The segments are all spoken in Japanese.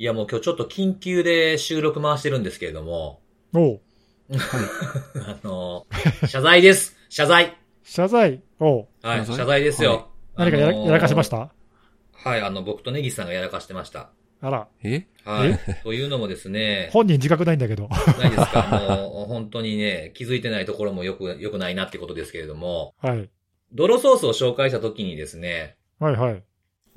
いやもう今日ちょっと緊急で収録回してるんですけれども、おう あの、謝罪です。謝罪。謝罪。おうはい、謝罪？謝罪ですよ。何かやら,、あのーやらかしました？はい、あの、僕とネギさんがやらかしてました。あら、え？はい。というのもですね、本人自覚ないんだけど。ないですか？もう、本当にね、気づいてないところもよく、よくないなってことですけれども、はい。泥ソースを紹介した時にですね、はいはい。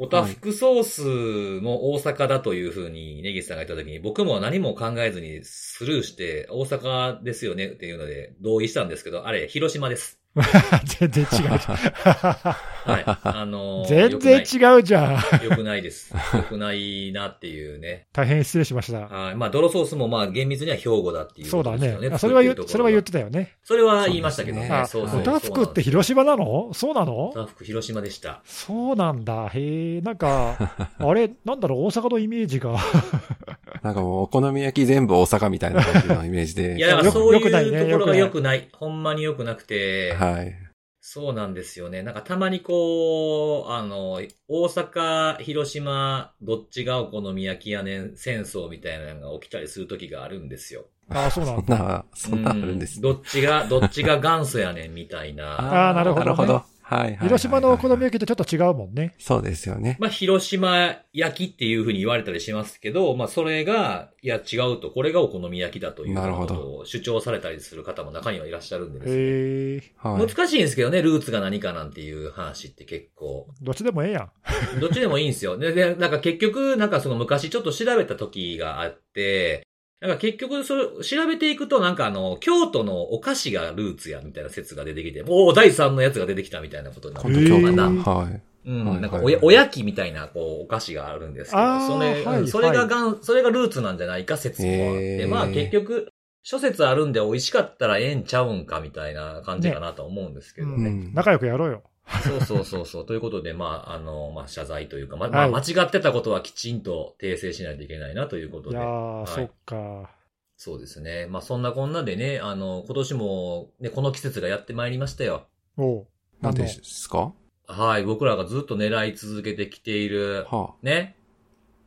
おたふくソースも大阪だというふうにネギさんが言った時に僕も何も考えずにスルーして大阪ですよねっていうので同意したんですけど、あれ、広島です。全然違うじゃん。はい。あのー全然違うじゃん。よくないです。よくないなっていうね。大変失礼しました。はい。まあ、泥ソースもまあ、厳密には兵庫だっていうそうだね。それは言それは言ってたよね。それは言いましたけどね。あ、そうそう。おたふくって広島なの？そうなの？おたふく広島でした。そうなんだ。へえ、なんか、あれ、なんだろう、大阪のイメージが。なんかもうお好み焼き全部大阪みたいな感じのイメージで。いや、だからよそういうよくないねところがよ良くない。ほんまに良くなくて。はい。そうなんですよね。なんかたまにこう、あの、大阪、広島、どっちがお好み焼きやねん戦争みたいなのが起きたりする時があるんですよ。あそうなん そんだ。な、そんなあるんですね。うどっちが、どっちが元祖やねんみたいな。あーなるほどねなるほど。はいはいはいはい。広島のお好み焼きとちょっと違うもんね。そうですよね。まあ、広島焼きっていうふうに言われたりしますけど、まあ、それが、いや違うと、これがお好み焼きだというなるほどことを主張されたりする方も中にはいらっしゃるんでですね。はい。難しいんですけどね、ルーツが何かなんていう話って結構。どっちでもええやん。どっちでもいいんですよ。で、で、なんか結局、なんかその昔ちょっと調べた時があって、なんか結局、それ、調べていくと、なんかあの、京都のお菓子がルーツや、みたいな説が出てきて、おお、第三のやつが出てきたみたいなことになって今日かな。はい。うん、はいなんかおや、おやきみたいな、こう、お菓子があるんですけど、それ、はいうんそれがはいがん、それがルーツなんじゃないか説もあって、まあ結局、諸説あるんで美味しかったらええんちゃうんかみたいな感じかなと思うんですけどね。うん仲良くやろうよ。そうそうそうそう。ということで、まあ、あの、まあ、謝罪というか、ま、まあ、はい間違ってたことはきちんと訂正しないといけないなということでいや。ー、はいそっか。そうですね。まあ、そんなこんなでね、あの、今年も、ね、この季節がやってまいりましたよ。おう。何でのすか？はい。僕らがずっと狙い続けてきている、はあ。ね。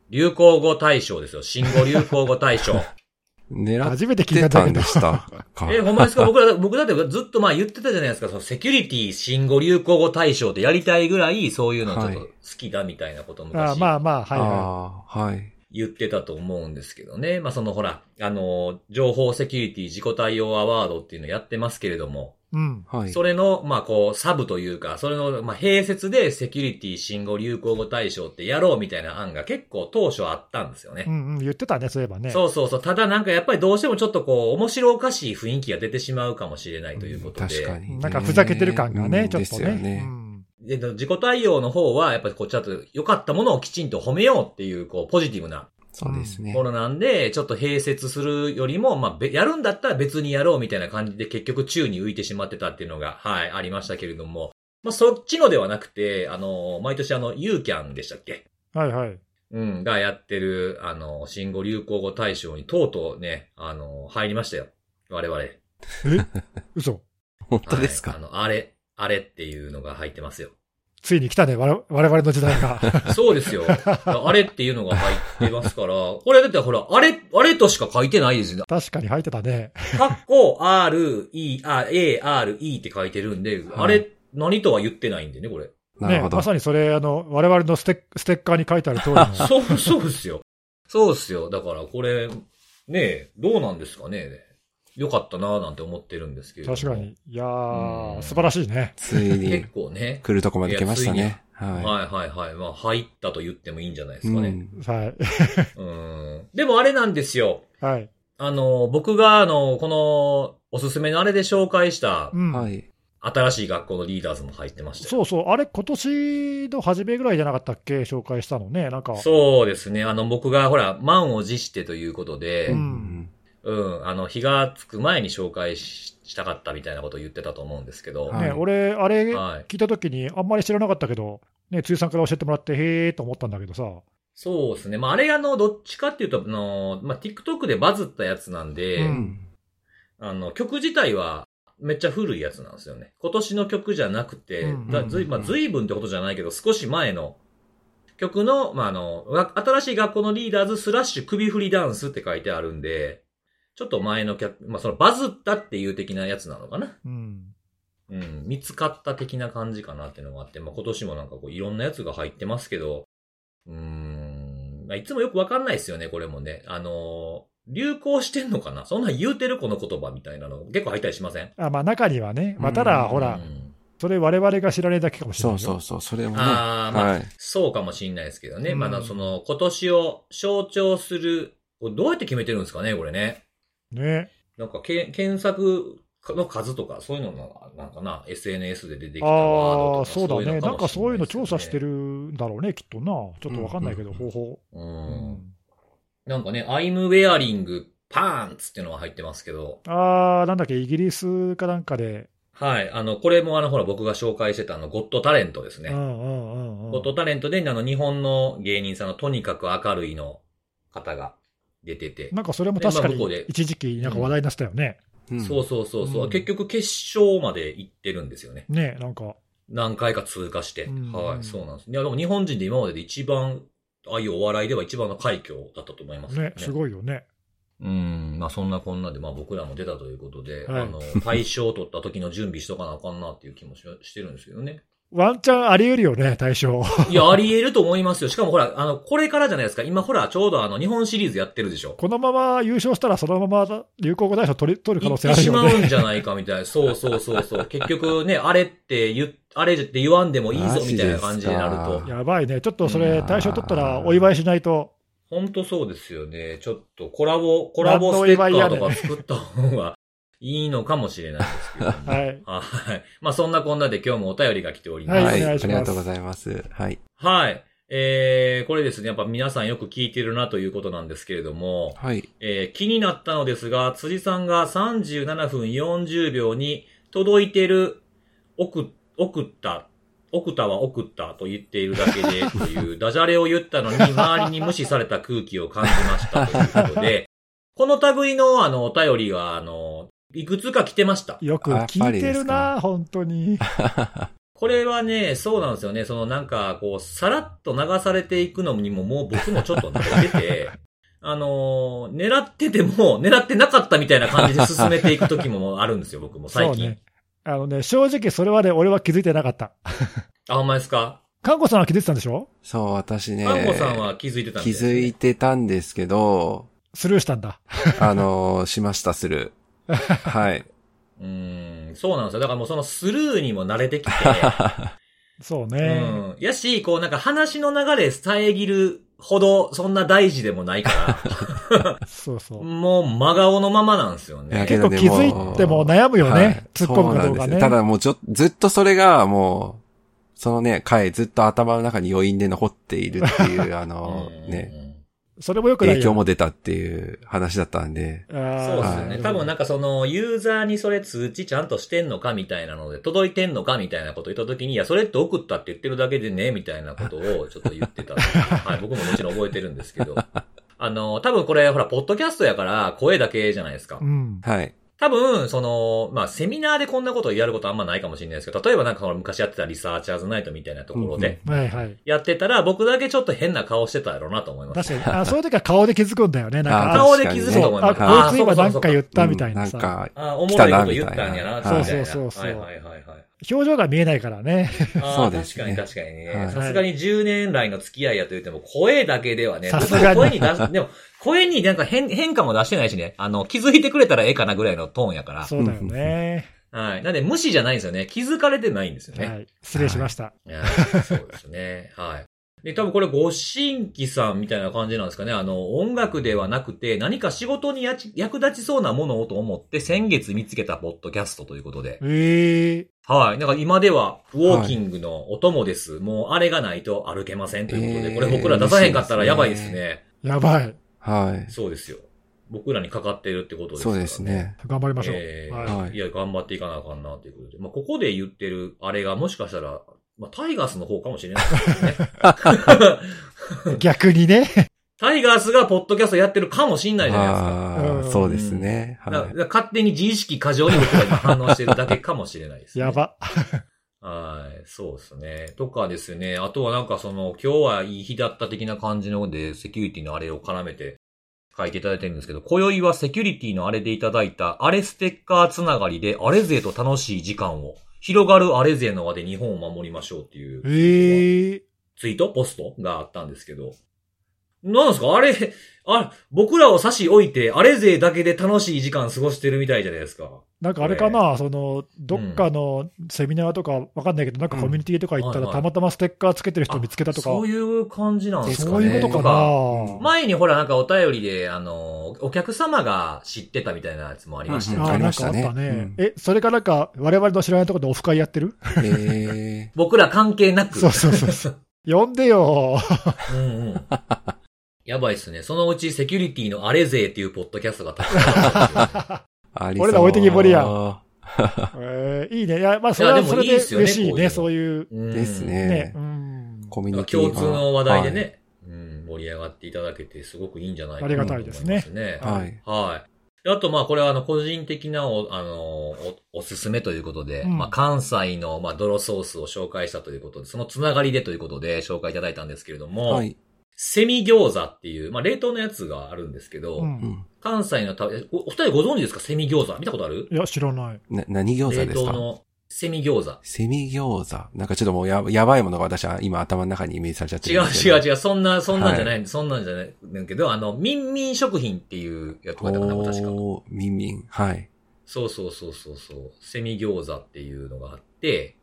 流行語大賞ですよ。新語・流行語大賞。狙っ初めて聞いてたんで。したか。え、ほんまですか？僕ら、僕だってずっとまあ言ってたじゃないですか。そのセキュリティ新語・流行語大賞ってやりたいぐらい、そういうのちょっと好きだみたいなことをあ昔。まあまあ、はいはああ、はい。言ってたと思うんですけどね。まあ、そのほら、あの、情報セキュリティ自己対応アワードっていうのやってますけれども、い。うん。はい。それの、まあ、こう、サブというか、それの、まあ、併設でセキュリティ新語・流行語大賞ってやろうみたいな案が結構当初あったんですよねう。んうん、言ってたね、そういえばね。そうそうそう。ただなんかやっぱりどうしてもちょっとこう、面白おかしい雰囲気が出てしまうかもしれないということで。確かにね。なんかふざけてる感がね、うんちょっとですよね。ね。うんで自己対応の方は、やっぱりこう、ちょっと良かったものをきちんと褒めようっていう、こう、ポジティブなそうですねも。のなんで、ちょっと併設するよりも、まあ、べやるんだったら別にやろうみたいな感じで結局宙に浮いてしまってたっていうのが、はい、ありましたけれども、まあ、そっちのではなくて、あの、毎年あの、ユーキャンでしたっけ？はいはい。うん、がやってる、あの、新語・流行語大賞にとうとうね、あの、入りましたよ。我々。え？嘘。本当ですか？はいあの、あれ、あれっていうのが入ってますよ。ついに来たね、我々我々の時代が。そうですよ。あれっていうのが入ってますから、これだってほら、あれ、あれとしか書いてないですよ。確かに入ってたね。カッコ R, E, あ A, R, E って書いてるんで、はいあれ、何とは言ってないんでね、これ。ねなるほ、どま。さにそれ、あの、我々のステッステッカーに書いてある通りの。そう、そうですよ。そうですよ。だからこれ、ねえ、どうなんですかね。よかったなぁなんて思ってるんですけれども。確か。に。いやうんー、素晴らしいね。ついに結構ね。来るとこまで来ましたね。ははいはいはい。まあ、入ったと言ってもいいんじゃないでい。すかね。うん。はい。うん。でもあれなんですよ。はい。あの、僕が、あの、この、おすすめのあれで紹介したう、ん。はい。新しい学校のリーダーズも入ってましたよ。そうそう。あれ、今年の初めぐらいじゃなかったっけ？紹介したのね。なんか。そうですね。あの、僕が、ほら、満を持してということで、ううんん、あの、日がつく前に紹介ししたかったみたいなことを言ってたと思うんですけど、はいね、俺、あれはい聞いたときに、あんまり知らなかったけど、ね、つゆさんから教えてもらって、へーと思ったんだけどさ。そうですね。まあ、あれ、あの、どっちかっていうと、あの、まあ、TikTok でバズったやつなんで、ううんん。あの、曲自体は、めっちゃ古いやつなんですよね。今年の曲じゃなくて、うんだずい、ま随分ってことじゃないけど、少し前の曲の、まあ、あの、わ新しい学校のリーダーズスラッシュ首振りダンスって書いてあるんで、ちょっと前の曲、まあ、そのバズったっていう的なやつなのかな？うん。うん、見つかった的な感じかなっていうのがあって、まあ、今年もなんかこういろんなやつが入ってますけど、うーん、まあ、いつもよくわかんないですよね、これもね。あのー流行してんのかな？そんなん言うてるこの言葉みたいなの結構入ったりしません？あまあ中にはね、まあ、ただ、ほらう、んそれ我々が知らないだけかもしれないよ。そうそうそう、それもね。ああ、まあ、はい。そうかもしんないですけどね。うんまだその、今年を象徴する、これどうやって決めてるんですかね、これね。ね。なんかけ、検索の数とか、そういうのが、なんかな、SNS で出てきたワードとああ、か。そうだね。なんかそういうの調査してるんだろうね、きっとな。ちょっとわかんないけど、うん方法。う。うんなんかね、I'm wearing pants っていうのが入ってますけど、ああ、なんだっけ、イギリスかなんかで。はい。あの、これもあの、ほら、僕が紹介してたあの、ゴッドタレントですね。うんうんうんうん。ゴッドタレントで、あの、日本の芸人さんのとにかく明るいの方が出てて。なんかそれも確かに一時期なんか話題になってたよね。うんそうそうそうそう、うん結局決勝まで行ってるんですよね。ね、なんか。何回か通過して。うんはい、そうなんです。いや、でも日本人で今までで一番、ああいうお笑いでは一番の快挙だったと思います、ね、すごいよね。うん。まあそんなこんなで、まあ僕らも出たということで、はいあの、大賞を取った時の準備しとかなあかんなっていう気もししてるんですけどね。ワンチャンあり得るよね、対象。いや、あり得ると思いますよ。しかもほら、あの、これからじゃないですか。今ほら、ちょうどあの、日本シリーズやってるでしょ。このまま優勝したら、そのまま流行語大賞取り取る可能性行ってしあるよね。まうんじゃないかみたいな。そうそうそうそう。結局ね、あれって言っ、あれって言わんでもいいぞみたいな感じになるとやばいね。ちょっとそれ、いやー対象取ったらお祝いしないと。本当そうですよね。ちょっとコラボ、コラボステッカーとか作った方がいいのかもしれないですけども。はい。はい。まあそんなこんなで今日もお便りが来ております。ははいい。ありがとうございます。はい。はい。えー、これですね、やっぱ皆さんよく聞いてるなということなんですけれども、はい。えー気になったのですが、辻さんが37分40秒に届いてる、送、送った、送ったは送ったと言っているだけで、というダジャレを言ったのに、周りに無視された空気を感じましたということで、この類のあの、お便りが、あの、いくつか来てました。よく聞いてるな、本当に。これはね、そうなんですよね。そのなんか、こう、さらっと流されていくのにももう僕もちょっと慣れてて、あのー狙ってても、狙ってなかったみたいな感じで進めていく時もあるんですよ、僕も最近。そうね。あのね、正直それはね、俺は気づいてなかった。あ、ほんまですか？看護さんは気づいてたんでしょ？そう、私ね。看護さんは気づいてたん気です、ね、づいてたんですけど、スルーしたんだ。あのーしました、する。はい。うーん、そうなんですよ。だからもうそのスルーにも慣れてきて、そううね。ん。やし、こうなんか話の流れ遮るほどそんな大事でもないかそうそら、う。もう真顔のままなんですよね。結構気づいても悩むよね。はい突っ込むかどうかね。そうなんですよただもうちょ、ずっとそれがもう、そのね、回ずっと頭の中に余韻で残っているっていう、あの うんね、それもよくないよ。影響も出たっていう話だったんで、あーそうですよね。はい多分なんかその、ユーザーにそれ通知ちゃんとしてんのかみたいなので、届いてんのかみたいなこと言った時に、いや、それって送ったって言ってるだけでね、みたいなことをちょっと言ってた。はい、僕ももちろん覚えてるんですけど。あの、多分これ、ほら、ポッドキャストやから、声だけじゃないですかう。ん。はい。多分、その、まあ、セミナーでこんなことをやることあんまないかもしれないですけど、例えばなんかほら昔やってたリサーチャーズナイトみたいなところで、はいはい。やってたら、僕だけちょっと変な顔してたやろうなと思います。確かに。あそういう時は顔で気づくんだよね。なんか、顔で気づくと思います。あ、こいつ今なんか言ったみたいなさ。か、あ、おもろいこと言ったんやな、来たなみたいなみたいな。そうそうそうそうはいはいはいはい。表情が見えないからね。ああ、そうですね確かに確かにね。はいさすがに10年来の付き合いやと言っても、声だけではね。さすがに声に出す、でも、声になんか変、変化も出してないしね。あの、気づいてくれたらええかなぐらいのトーンやから。そうだよね。はい。なんで、無視じゃないんですよね。気づかれてないんですよね。はい。失礼しました。いやそうですね。はい。で、多分これご新規さんみたいな感じなんですかね。あの、音楽ではなくて、何か仕事に役立ちそうなものをと思って、先月見つけたポッドキャストということで。ええはい。なんか今では、ウォーキングのお供です。もうあれがないと歩けませんということで、えーこれ僕ら出さへんかったらやばいですね。やばい。はい。そうですよ。僕らにかかってるってことですからそうです。ね。頑張りましょう。えーはいはいいや、頑張っていかなあかんなということで。まあ、ここで言ってるあれがもしかしたら、まあ、タイガースの方かもしれないですね。逆にね。タイガースがポッドキャストやってるかもしんないじゃないですか。うんああ、そうですね。だはい。から勝手に自意識過剰に僕らに反応してるだけかもしれないです、ね。や。ば。はい、そうですね。とかですね。あとはなんかその、今日はいい日だった的な感じので、セキュリティのあれを絡めて書いていただいてるんですけど、今宵はセキュリティのあれでいただいた、あれステッカーつながりで、あれ勢と楽しい時間を、広がるあれ勢の輪で日本を守りましょうっていう。ええツイートポストがあったんですけど。なんですか？あれ、あ、僕らを差し置いて、あれ勢だけで楽しい時間過ごしてるみたいじゃないですか。なんかあれかな、そのどっかのセミナーとかわかんないけど、なんかコミュニティとか行ったら、うんはいはいたまたまステッカーつけてる人見つけたとか、そういう感じなんですかね。そういうことかな。前にほらなんかお便りで、あの、お客様が知ってたみたいなやつもありましたよね。ありましたねかあったね。うんえ、それかなんか、我々の知らないところでオフ会やってる？へ 僕ら関係なく。そうそうそうそう。呼んでよ。うんうん。やばいっすね。そのうちセキュリティのあれ勢っていうポッドキャストがたんですよあり俺ら置いてきぼりやんあ えーいいね。いや、まあ、それはそれでいいっすよね嬉しいね、いうのそういう。うんですねね。うん。コミュニティ共通の話題でね、うん、盛り上がっていただけてすごくいいんじゃないかなと思いますありがたいですね。はい。はい。あと、まあ、これは、あの、個人的なお、あの、お、おすすめということで、うんまあ、関西の、まあ、泥ソースを紹介したということで、そのつながりでということで紹介いただいたんですけれども、はい。セミ餃子っていう、まあ、冷凍のやつがあるんですけど、うんうん。関西のた、えおお二人ご存知ですか？セミ餃子見たことある？いや、知らない。な、何餃子冷ですか？凍のセミ餃子。セミ餃子。なんかちょっともうややばいものが私は今頭の中にイメージされちゃって違う。違う違う、そんな、そんなんじゃない、そんなんじゃないんだけど、あの、ミンミン食品っていうやつがあったかな、確か。おンミン。はい。そうそうそうそうそう。セミ餃子っていうのがあって、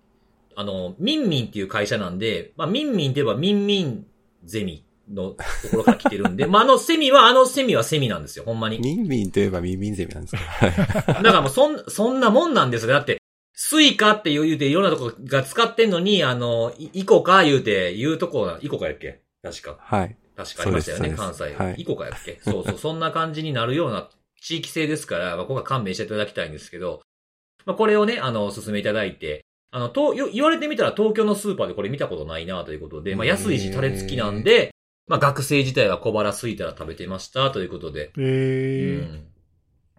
あの、ミンミンっていう会社なんで、まあ、ミンミンって言えばミンミンゼミのところから来てるんで、まあ、あのセミは、あのセミはセミなんですよ、ほんまに。ミンミンといえばミンミンゼミなんですかはい。だからもうそん、そんなもんなんですよ。だって、スイカって言うていろんなとこが使ってんのに、あの、いイコカ言うて言うとこ、イコカやっけ？確か。はい。確かありましたよね、関西。はいイコカやっけ？そうそう、そんな感じになるような地域性ですから、まあ、ここは勘弁していただきたいんですけど、まあ、これをね、あの、お勧めいただいて、あの、と、よ言われてみたら東京のスーパーでこれ見たことないなということで、まあ、安いし、タレ付きなんで、まあ、学生自体は小腹空いたら食べてましたということで、えーうん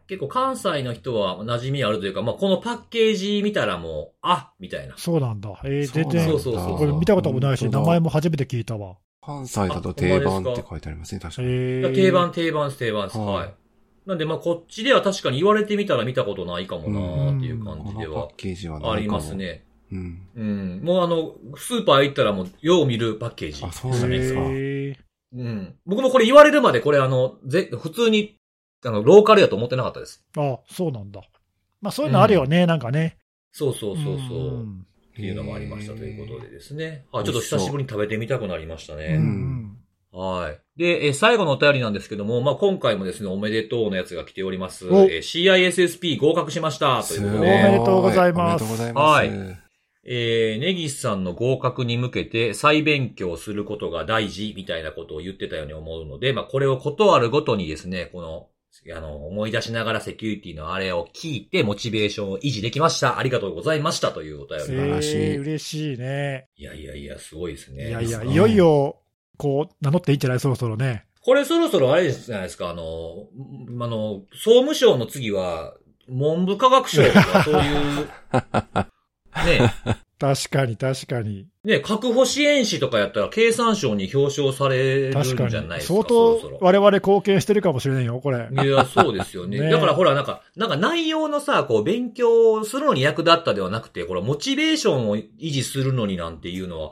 結構関西の人は馴染みあるというか、まあ、このパッケージ見たらもう、あみたいな。そうなんだ。え全然、そうそうそうこれ見たこともないし、名前も初めて聞いたわ。関西だと定番って書いてありますね、確かに。えー、定番、定番です、定番です。はいはい。なんで、まあ、こっちでは確かに言われてみたら見たことないかもなーっていう感じではパッケージはあります。ね。うん。うん。もうあの、スーパー行ったらもう、よう見るパッケージ。あそうなんですかえーうん。僕もこれ言われるまでこれあの、ぜ、普通に、あの、ローカルやと思ってなかったです。あ、そうなんだ。まあそういうのあるよね、なんかね。そうそうそうそう。んっていうのもありましたということでですね。はい、へーちょっと久しぶりに食べてみたくなりましたうね。んはい。で、えー最後のお便りなんですけども、まあ、今回もですね、おめでとうのやつが来ております。おえー CISSP 合格しましたということおめで、でとうございますおめでとうございます。はいえー、ネギスさんの合格に向けて再勉強することが大事みたいなことを言ってたように思うので、まあ、これをことあるごとにですね、この、あの、思い出しながらセキュリティのあれを聞いて、モチベーションを維持できました。ありがとうございましたというお便り。素晴らしいえー嬉しいね。いやいやいや、すごいですね。いやいや、うんいよいよ、こう、名乗っていいんじゃないそろそろね。これそろそろあれじゃないですか、あの、んあの、総務省の次は、文部科学省とかそういう、ね、確かに、確かに。ね、確保支援士とかやったら経産省に表彰されるん確かじゃないに。ですか。相そろそろ当我々貢献してるかもしれないよ、これ。いや、そうですよね。ねだからほら、なんか、なんか内容のさ、こう、勉強するのに役立ったではなくて、これ、モチベーションを維持するのになんていうのは、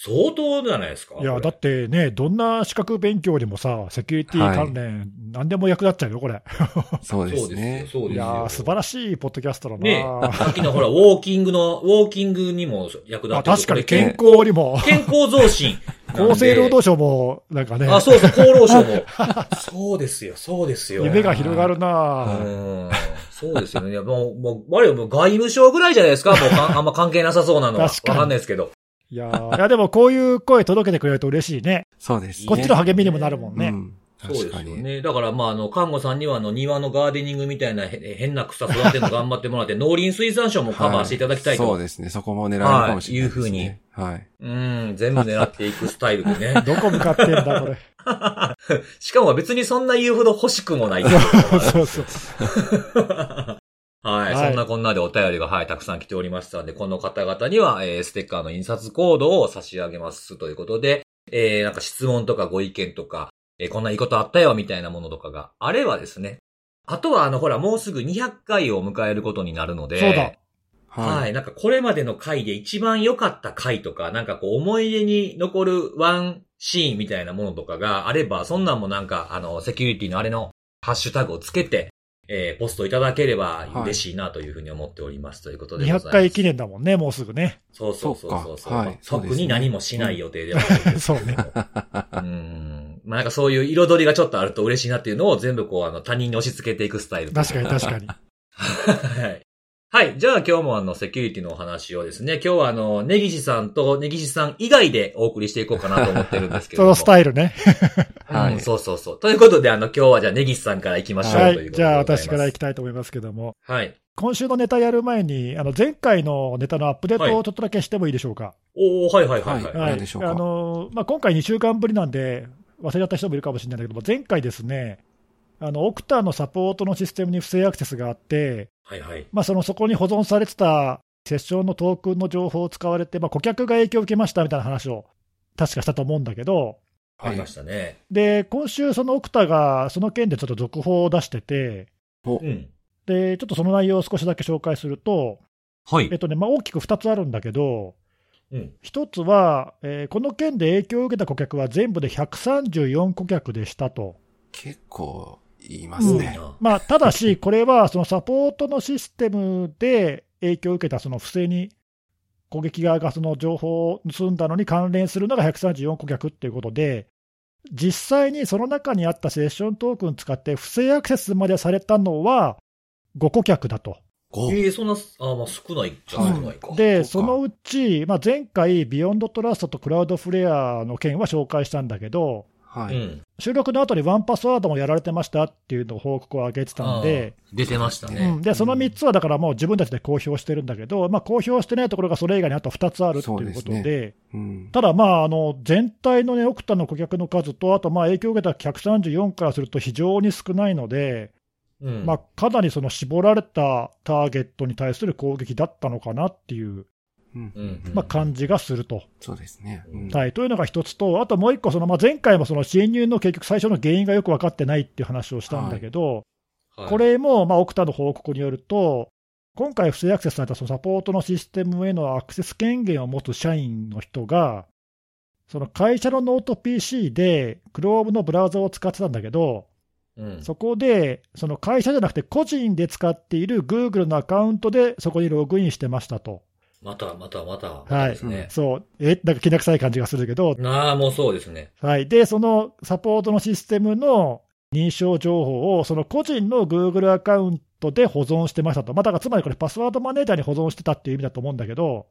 相当じゃないですか。いや、だってね、どんな資格勉強でもさ、セキュリティ関連、何でも役立っちゃうよ、これ。そうですすねよ、。そうですよ。いやー、素晴らしいポッドキャストだな。ねさっきのほら、ウォーキングの、ウォーキングにも役立あってる確かに健康にも、健康増進。厚生労働省も、なんかね、あ、そうそう、厚労省も。そうですよ、そうですよ。夢が広がるうな。ん。そうですよね。いやもう、もう、我々もう外務省ぐらいじゃないですかもうあんま関係なさそうなのは。わ確かにかんないですけど。いやーいやでもこういう声届けてくれると嬉しいね。そうですね。こっちの励みにもなるもんね。うん。そうです。よね。だから、まあ、あの、看護さんには、あの、庭のガーデニングみたいなへ変な草育てるの頑張ってもらって、農林水産省もカバーしていただきたいと。そうですね。そこも狙えるかもしれないですね。はい。うん、全部狙っていくスタイルでね。どこ向かってんだ、これ。しかも別にそんな言うほど欲しくもない。そうそう。はい。はいそんなこんなでお便りが、はい、たくさん来ておりましたので、この方々には、えーステッカーの印刷コードを差し上げますということで、えーなんか質問とかご意見とか、えーこんないいことあったよ、みたいなものとかがあればですね。あとは、あの、ほら、もうすぐ200回を迎えることになるので、そうだ。はい。なんかこれまでの回で一番良かった回とか、なんかこう思い出に残るワンシーンみたいなものとかがあれば、そんなんもなんか、あの、セキュリティのあれのハッシュタグをつけて、えーポストいただければ嬉しいなというふうに思っております。ということでございます。200回記念だもんね、もうすぐね。そうそうそうそうそうかはい特に何もしない予定ではないです。そうね。うん。まあなんかそういう彩りがちょっとあると嬉しいなっていうのを全部こうあの他人に押し付けていくスタイル。確かに確かに。はい。はい。じゃあ今日もあの、セキュリティのお話をですね、今日はあの、ネギシさんとネギシさん以外でお送りしていこうかなと思ってるんですけども。のスタイルね。はいうんそうそうそう。ということで、あの、今日はじゃあネギシさんから行きましょう、はい。ということでじゃあ。私から行きたいと思いますけども。はい。今週のネタやる前に、あの前回のネタのアップデートをちょっとだけしてもいいでしょうか？おー、はいはいはいはい。はい何でしょうか？あのまあ、今回2週間ぶりなんで、忘れちゃった人もいるかもしれないんだけども、前回ですね、あのオクタのサポートのシステムに不正アクセスがあって、はいはい。まあ、そのそこに保存されてたセッションのトークンの情報を使われて、まあ、顧客が影響を受けましたみたいな話を確かしたと思うんだけど、ありましたね。で今週、そのオクタがその件でちょっと続報を出してて、うん。でちょっとその内容を少しだけ紹介すると、はいえっ。とねまあ、大きく2つあるんだけど、うん。一つは、えーこの件で影響を受けた顧客は全部で134顧客でしたと。結構言いますね。まあ、ただし、これはそのサポートのシステムで影響を受けたその不正に攻撃側がその情報を盗んだのに関連するのが134顧客っていうことで、実際にその中にあったセッショントークン使って不正アクセスまでされたのは5顧客だと。ごええそんな、あまあ少ないじゃ少ないか。で、そかそうのうち、まあ、前回、ビヨンドトラストとクラウドフレアの件は紹介したんだけど、はい。うん。収録の後にワンパスワードもやられてましたっていうのを報告を上げてたんで、出てましたうねん。でその3つはだからもう自分たちで公表してるんだけど、まあ、公表してないところがそれ以外にあと2つあるっていうことで、でうん。ただ、まあ、あの全体の、ね、オクタの顧客の数と、あとまあ影響を受けた134からすると非常に少ないので、うん。まあ、かなりその絞られたターゲットに対する攻撃だったのかなっていう、まあ、感じがすると。そうですね。うんはい、というのが一つと、あともう一個、そのまあ前回もその侵入の結局、最初の原因がよく分かってないっていう話をしたんだけど、はいこ、れもまあ Okta の報告によると、今回不正アクセスされたそのサポートのシステムへのアクセス権限を持つ社員の人が、その会社のノート PC で Chrome のブラウザを使ってたんだけど、うん。そこで、その会社じゃなくて個人で使っている Google のアカウントでそこにログインしてましたと。また、また、また。はい。またですね。そう、え、なんかきな臭い感じがするけど、ああ、もうそうですね。はい、で、そのサポートのシステムの認証情報を、その個人の Google アカウントで保存してましたと、まあ、だからつまりこれ、パスワードマネージャーに保存してたっていう意味だと思うんだけど、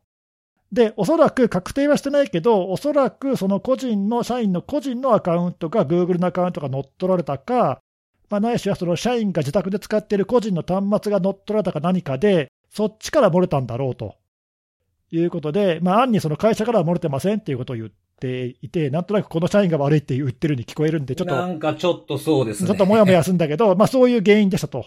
で、おそらく確定はしてないけど、おそらくその個人の、社員の個人のアカウントが Google のアカウントが乗っ取られたか、まあ、ないしはその社員が自宅で使っている個人の端末が乗っ取られたか何かで、そっちから漏れたんだろうということで、まあ、暗にその会社からは漏れてませんっていうことを言っていて、なんとなくこの社員が悪いって言ってるに聞こえるんで、ちょっと、なんかちょっとそうですね。ちょっともやもやするんだけど、まあそういう原因でしたと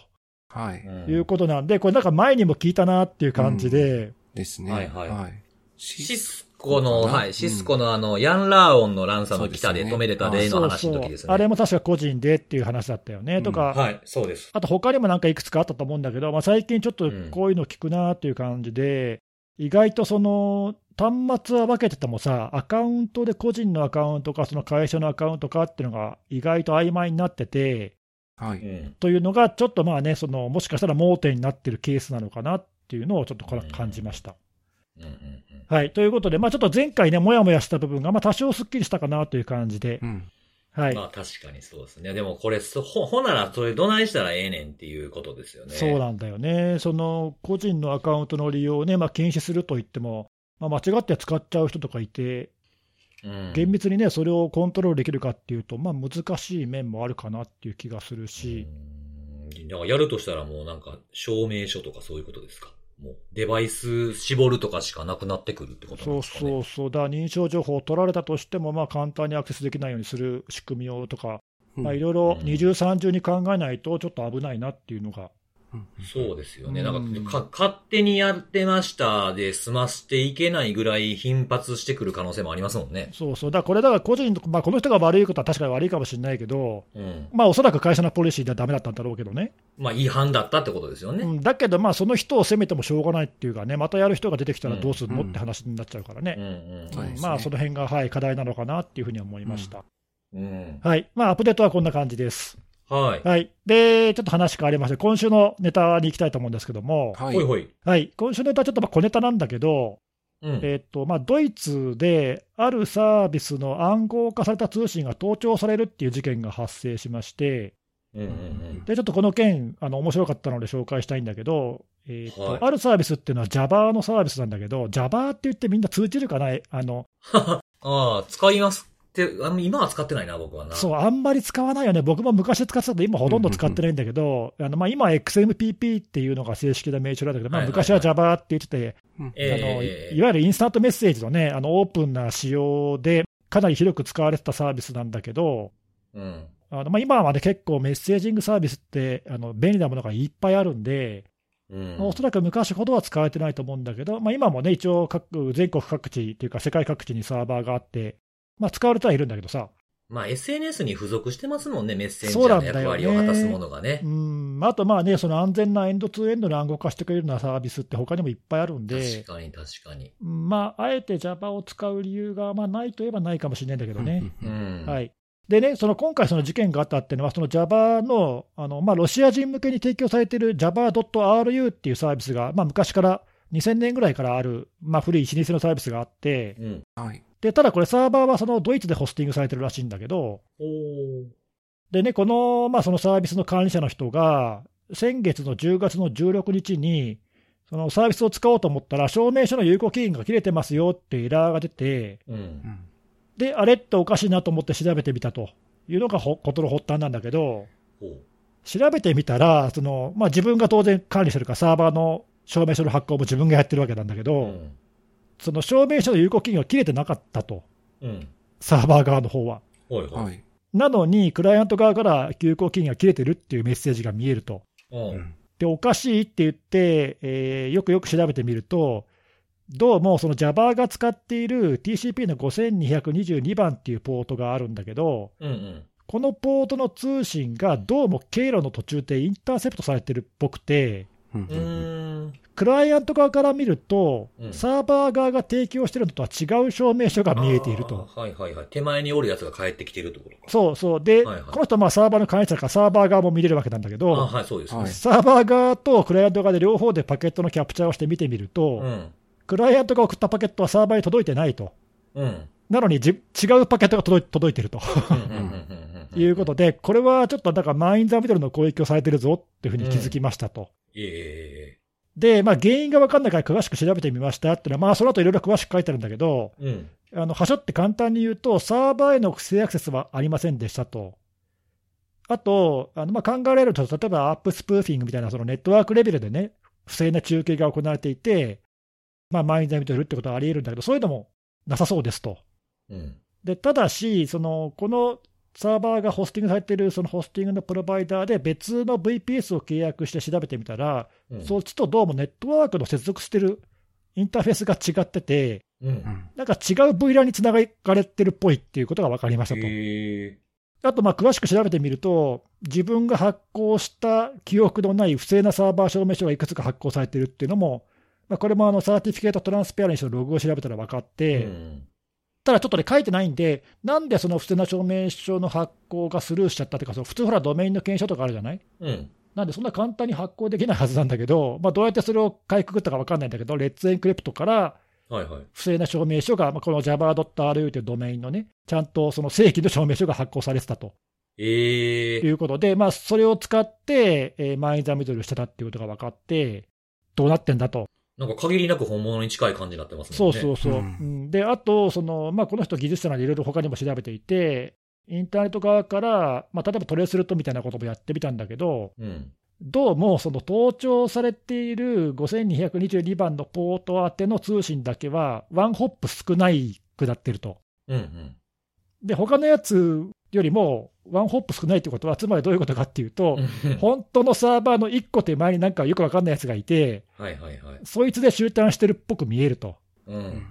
はい。うんいうことなんで、これなんか前にも聞いたなっていう感じで、ですね。はいはいはい。シスコの、はい、シスコのあの、ヤンラーオンの乱差の来たで止めれた例の話の時ですね。あれも確か個人でっていう話だったよね、とか、はい、そうです。あと他にもなんかいくつかあったと思うんだけど、まあ、最近ちょっとこういうの聞くなっていう感じで、意外とその端末は分けててもさ、アカウントで個人のアカウントか、その会社のアカウントかっていうのが意外と曖昧になってて、はい。うん。というのが、ちょっとまあね、そのもしかしたら盲点になってるケースなのかなっていうのをちょっと感じました。うんうんうんはい、ということで、まあ、ちょっと前回ね、もやもやした部分が、まあ、多少すっきりしたかなという感じでう、ん。はい、まあ確かにそうですね。でもこれ、そほ、ほならそれどないしたらええねんっていうことですよね。そうなんだよね、その個人のアカウントの利用をね、まあ、禁止すると言っても、まあ、間違って使っちゃう人とかいて、うん。厳密にね、それをコントロールできるかっていうと、まあ、難しい面もあるかなっていう気がするし、うん。やるとしたらもうなんか、証明書とかそういうことですか？もう、デバイス絞るとかしかなくなってくるってことなんそうですかね？そうそう、だから認証情報を取られたとしても、まあ、簡単にアクセスできないようにする仕組みをとか、いろいろうん。二重三重に考えないと、ちょっと危ないなっていうのがそうですよね。なうんんかか、勝手にやってましたで済ましていけないぐらい頻発してくる可能性もありますもんね。そうそう、だからこれ、だから個人、まあ、この人が悪いことは確かに悪いかもしれないけど、うん。まあ、おそらく会社のポリシーではダメだったんだろうけどね、まあ、違反だったってことですよね。うん、だけど、まあ、その人を責めてもしょうがないっていうかね、またやる人が出てきたらどうするの、うんって話になっちゃうからねまあ、その辺が、はい、課題なのかなっていうふうに思いました。うん。はい、まあ、アップデートはこんな感じです。はい。はい、で、ちょっと話変わりまして、今週のネタに行きたいと思うんですけども、はい。ほい。はい、今週のネタはちょっとまあ小ネタなんだけど、うん。えっとまあ、ドイツであるサービスの暗号化された通信が盗聴されるっていう事件が発生しまして、でちょっとこの件、あの面白かったので紹介したいんだけど、えっとはいあるサービスっていうのは Java のサービスなんだけど、Java って言ってみんな通じるかな、あの ああ、使いますあの今は使ってないな、僕はな。そう、あんまり使わないよね、僕も昔使ってたけど、今ほとんど使ってないんだけど、あのまあ、今は XMPP っていうのが正式な名称なんだけど、まあ、昔は Java って言ってて、あのえいいわゆるインスタントメッセージのね、あのオープンな仕様で、かなり広く使われてたサービスなんだけど、うん。あのまあ、今はね、結構メッセージングサービスってあの便利なものがいっぱいあるんで、うん。まあおそらく昔ほどは使われてないと思うんだけど、まあ、今もね、一応各、全国各地っていうか、世界各地にサーバーがあって、まあ、使われてはいるんだけどさ、まあ、SNS に付属してますもんね、メッセンジャーの役割を果たすものがねう。ん、あとまあね、その安全なエンドツーエンドの暗号化してくれるようなサービスって他にもいっぱいあるんで確、かに確かに。うんまあ、あえて Java を使う理由がまあないといえばないかもしれないんだけどね。う。ん。。はいい。でね、その今回、その事件があったっていうのは、その Java のあの、まあ、ロシア人向けに提供されている Java.ru っていうサービスが、まあ、昔から2000年ぐらいからある、まあ、古い老舗のサービスがあって、うん。はい。でただこれ、サーバーはそのドイツでホスティングされてるらしいんだけど。でね、この,、まあそのサービスの管理者の人が、先月の10月の16日に、そのサービスを使おうと思ったら、証明書の有効期限が切れてますよってエラーが出て、う。うんん。で、あれっておかしいなと思って調べてみたというのがほことの発端なんだけど。調べてみたら、そのまあ、自分が当然管理してるから、サーバーの証明書の発行も自分がやってるわけなんだけど、うん。その証明書の有効期限が切れてなかったと、うん。サーバー側の方は。ほいほ。はいい。なのに、クライアント側から有効期限が切れてるっていうメッセージが見えると。う。うんん。で、おかしいって言って、えーよくよく調べてみると、どうもその Java が使っている TCP の5222番っていうポートがあるんだけど、うんうん。このポートの通信がどうも経路の途中でインターセプトされてるっぽくて。クライアント側から見ると、うんサーバー側が提供してるのとは違う証明書が見えていると。はいはいはい。手前におるやつが帰ってきてるってことか。そうそう。で、はいはいこの人はまあサーバーの管理者だからサーバー側も見れるわけなんだけあど、はい、そうですね。はいサーバー側とクライアント側で両方でパケットのキャプチャーをして見てみると、うん。クライアントが送ったパケットはサーバーに届いてないと。うん。なのにじ違うパケットが届い届いてると。いうことで、これはちょっとなんかマインザミドルの攻撃をされてるぞっていうふうに気づきましたと。いえいえで、まあ、原因が分かんないから詳しく調べてみましたっていうのは、まあ、その後いろいろ詳しく書いてあるんだけど、うん。あの、はしょって簡単に言うと、サーバーへの不正アクセスはありませんでしたと。あと、あのまあ考えられると、例えば ARP spoofing みたいなそのネットワークレベルでね、不正な中継が行われていて、まあ、 man in the middle ってことはあり得るんだけど、そういうのもなさそうですと。うん。でただし、そのこのサーバーがホスティングされているそのホスティングのプロバイダーで別の VPS を契約して調べてみたら、うん。そっちとどうもネットワークの接続してるインターフェースが違ってて、うん。うんなんか違う VLAN につながれてるっぽいっていうことが分かりましたと。へあと、まあ詳しく調べてみると、自分が発行した記憶のない不正なサーバー証明書がいくつか発行されてるっていうのも、まあ、これもあの Certificate Transparency のログを調べたら分かっえ。て、うん。ただちょっとね、書いてないんで、なんでその不正な証明書の発行がスルーしちゃったというか、その普通ほら、ドメインの検証とかあるじゃない？うん。なんで、そんな簡単に発行できないはずなんだけど、まあ、どうやってそれをかいくぐったか分かんないんだけど、 Let's Encrypt から。不正な証明書が、まあ、この java.ru というドメインのね、ちゃんとその正規の証明書が発行されてたとええ。いうことで、まあ、それを使って、えーマインザミドルしてたっていうことが分かって、どうなってんだと。なんか限りなく本物に近い感じになってますね。うそうそう。うんうんで、あと、そのまあ、この人、技術者なんでいろいろ他にも調べていて、インターネット側から、まあ、例えばトレースルートみたいなこともやってみたんだけど、うん。どうもその盗聴されている5222番のポート宛ての通信だけは、ワンホップ少ないくなってると。うんうん。で、他のやつよりも、ワンホップ少ないってことは、つまりどういうことかっていうと、うん本当のサーバーの1個手前になんかよくわかんないやつがいて、はいはいはい。そいつで集団してるっぽく見えると。うん。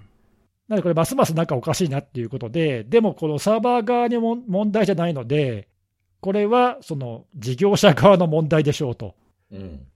なのでこれ、ますますなんかおかしいなっていうことで、でもこのサーバー側にも問題じゃないので、これはその事業者側の問題でしょうとうん。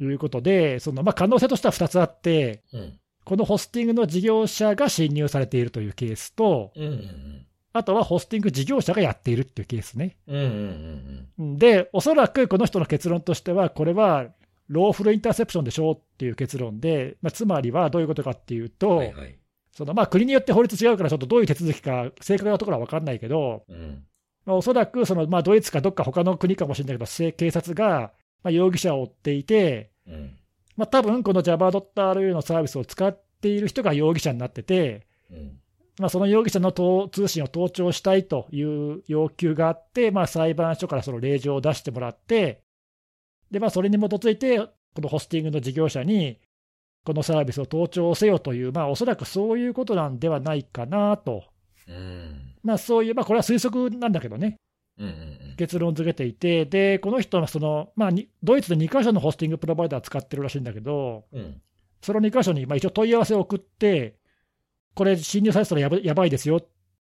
いうことで、そのまあ可能性としては2つあって、うん。このホスティングの事業者が侵入されているというケースと、うん。うん。あとはホスティング事業者がやっているっていうケースね。うん。うん。うん。で、おそらくこの人の結論としては、これはローフルインターセプションでしょうっていう結論で、まあ、つまりはどういうことかっていうと、はいはい。そのまあ国によって法律違うから、ちょっとどういう手続きか、正確なところは分かんないけど、うん。まあ、おそらくそのまあドイツかどっか他の国かもしれないけど、せ警察がまあ容疑者を追っていて、うん。まあ多分この Java.ru のサービスを使っている人が容疑者になってて、うん。まあ、その容疑者のと通信を盗聴したいという要求があって、まあ、裁判所からその令状を出してもらって、でまあ、それに基づいて、このホスティングの事業者に、このサービスを盗聴せよという、まあ、おそらくそういうことなんではないかなと、うん。まあ、そういう、まあ、これは推測なんだけどね、うん。うん。結論付けていて、でこの人はその、まあ、にドイツで2箇所のホスティングプロバイダー使ってるらしいんだけど、うん。その2箇所にまあ一応問い合わせを送って、これ、侵入されてたらやばやばいですよ、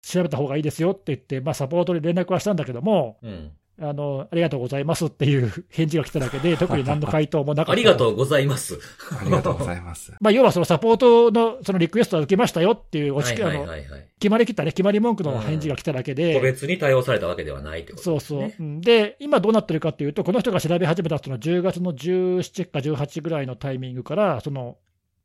調べた方がいいですよって言って、まあ、サポートに連絡はしたんだけども、うん。あのありがとうございますっていう返事が来ただけで、特に何の回答もなかった。ありがとうございます。ありがとうございます。まあ、要はそのサポートのそのリクエストは受けましたよっていうおち、はいはいあのはいはい。決まりきったね、決まり文句の返事が来ただけで、個別に対応されたわけではないってことそうそうですね。。うんで、今どうなってるかっていうと、この人が調べ始めたその10月の17か18ぐらいのタイミングから、その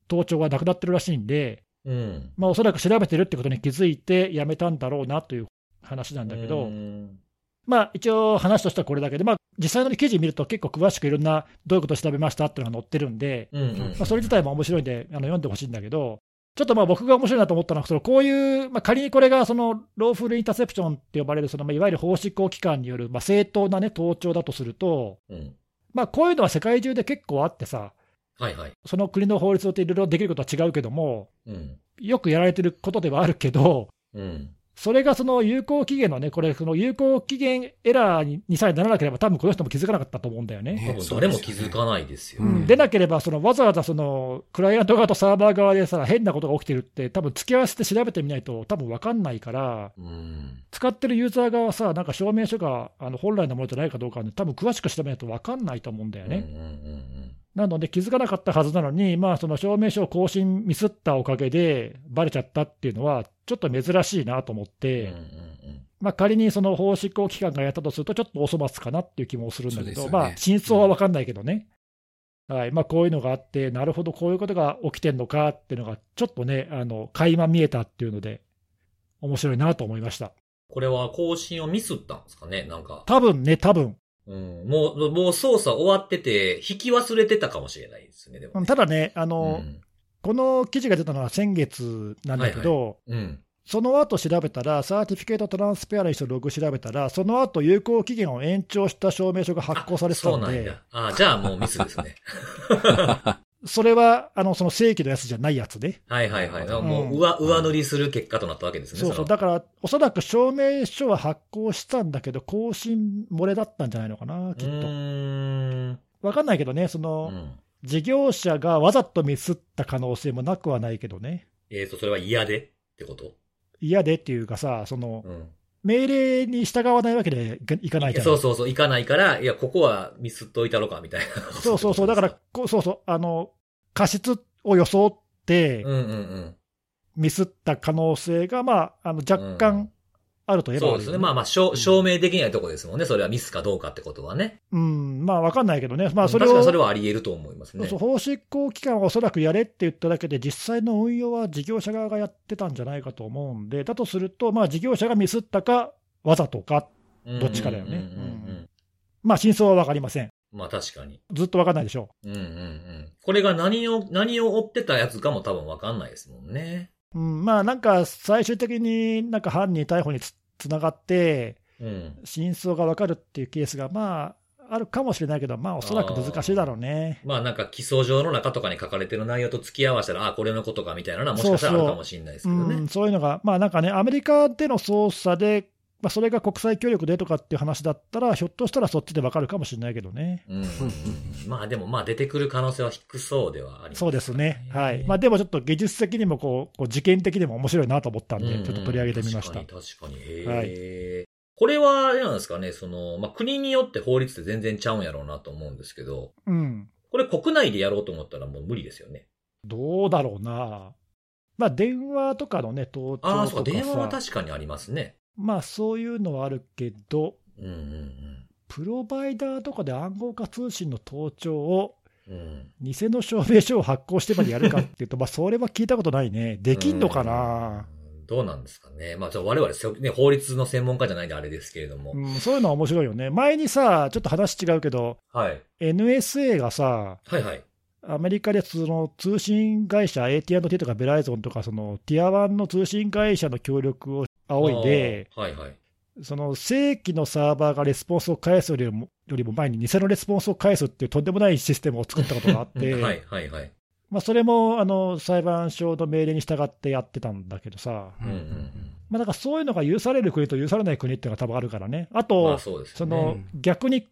盗聴がなくなってるらしいんで、うん。まあ、おそらく調べてるってことに気づいてやめたんだろうなという話なんだけど、うんまあ、一応話としてはこれだけで、まあ、実際の記事見ると結構詳しくいろんなどういうことを調べましたっていうのが載ってるんで、うんうん。まあ、それ自体も面白いんであの読んでほしいんだけど、ちょっとまあ僕が面白いなと思ったのは、そのこういう、まあ、仮にこれがそのローフルインターセプションって呼ばれるその、まあ、いわゆる法執行機関による、まあ、正当な、ね、盗聴だとすると、うん。まあ、こういうのは世界中で結構あってさ、はいはい。その国の法律によっていろいろできることは違うけども、うん。よくやられてることではあるけど、うん。それがその有効期限のね、これ、その有効期限エラーにさえならなければ、多分この人も気づかなかったと思うんだよね。ね多分誰も気づかないですよ。うんうんでなければ、そのわざわざそのクライアント側とサーバー側でさ、変なことが起きてるって、多分付き合わせて調べてみないと、多分分かんないから、うん。使ってるユーザー側はさ、なんか証明書があの本来のものじゃないかどうかはね、多分詳しく調べないと分かんないと思うんだよね。うんうんうんなので気づかなかったはずなのに、まあ、その証明書を更新ミスったおかげで、ばれちゃったっていうのは、ちょっと珍しいなと思っうん。て。うんうんまあ、仮にその法執行機関がやったとすると、ちょっとお粗末かなっていう気もするんだけど、ねまあ、真相は分かんないけどね、はいまあ、こういうのがあって、なるほど、こういうことが起きてんのかっていうのが、ちょっとね、あの垣間見えたっていうので、面白いなと思いました。これは更新をミスったんですかね？なんか。多分ね、多分うん。もう、もう操作終わってて、引き忘れてたかもしれないですね、でも。ただね、あうのん。この記事が出たのは先月なんだけど、うん。その後調べたら、サーティフィケートトランスペアレンスのログ調べたら、その後有効期限を延長した証明書が発行されてたんでそうなんや、。あじゃあもうミスですね。それはあのその正規のやつじゃないやつね。はいはいはい。うんもう上、上塗りする結果となったわけですね。そうそう、のだから、おそらく証明書は発行したんだけど、更新漏れだったんじゃないのかな、きっうと。わかんないけどね、その、うん。事業者がわざとミスった可能性もなくはないけどね、えっ、と、それは嫌でってこと？嫌でっていうかさ、そのうん。命令に従わないわけでいかないじゃそうそうそう、行かないから、いや、ここはミスっといたろか、みたいな。そうそうそう、だから、こうそうそう、あの過失を装ってうんうんうん。ミスった可能性が、まあ、あの若うん干あるといえばあるよそうですね。まあまあ、証証明できないとこですもんね。それはミスかどうかってことはね。うん、まあ、わかんないけどね、まあ、それを確かにそれはあり得ると思いますね。そう法執行機関はおそらくやれって言っただけで、実際の運用は事業者側がやってたんじゃないかと思うんで、だとすると、まあ、事業者がミスったか、わざとか、どっちかだよねうんうんうんうんまあ、真相は分かりません。まあ確かに。ずっと分かんないでしょうんうんうん。これが何を、何を追ってたやつかも多分わかんないですもんね。う。うん、まあ、なんか最終的になんか犯人逮捕につつながって、うん。真相が分かるっていうケースが、まあ、あるかもしれないけど、まあ、おそらく難しいだろうね。まあなんか基礎上の中とかに書かれてる内容と付き合わせたら、あ、これのことかみたいなのはもしかしたらあるかもしれないですけどね。うん、そういうのが、まあなんかね、アメリカでの捜査で、まあ、それが国際協力でとかっていう話だったら、ひょっとしたらそっちでわかるかもしれないけどね。うん。まあでも、まあ出てくる可能性は低そうではあります、そうですね。はい。まあ、でもちょっと技術的にもこう、こう事件的にも面白いなと思ったんで、ちょっと取り上げてみました。確かに、確かに。へーこれは、あれなんですかね、その、まあ、国によって法律って全然ちゃうんやろうなと思うんですけど、うん。これ国内でやろうと思ったらもう無理ですよね。どうだろうな。まあ、電話とかのね、盗ああ、聴とかそうか、電話はさ、確かにありますね。まあ、そういうのはあるけど、うんうんプロバイダーとかで暗号化通信の盗聴を。偽の証明書を発行してまでやるかっていうと、まあ、それは聞いたことないね。できんのかな？うんどうなんですかね。まあ、我々せ、ね、法律の専門家じゃないんであれですけれども。うん、そういうのは面白いよね。前にさ、ちょっと話違うけど、はい。NSA がさ、はいはい。アメリカでその通信会社、AT&T とかベライゾンとか、そのティア1の通信会社の協力を仰いで、はいはい。その正規のサーバーがレスポンスを返すよりもよりも前に偽のレスポンスを返すっていうとんでもないシステムを作ったことがあって、はいはいはい。まあそれもあの裁判所の命令に従ってやってたんだけどさ、うんうんうん。まあ、だからそういうのが許される国と許されない国っていうのが多分あるからね、あと、まあそね。その逆に、例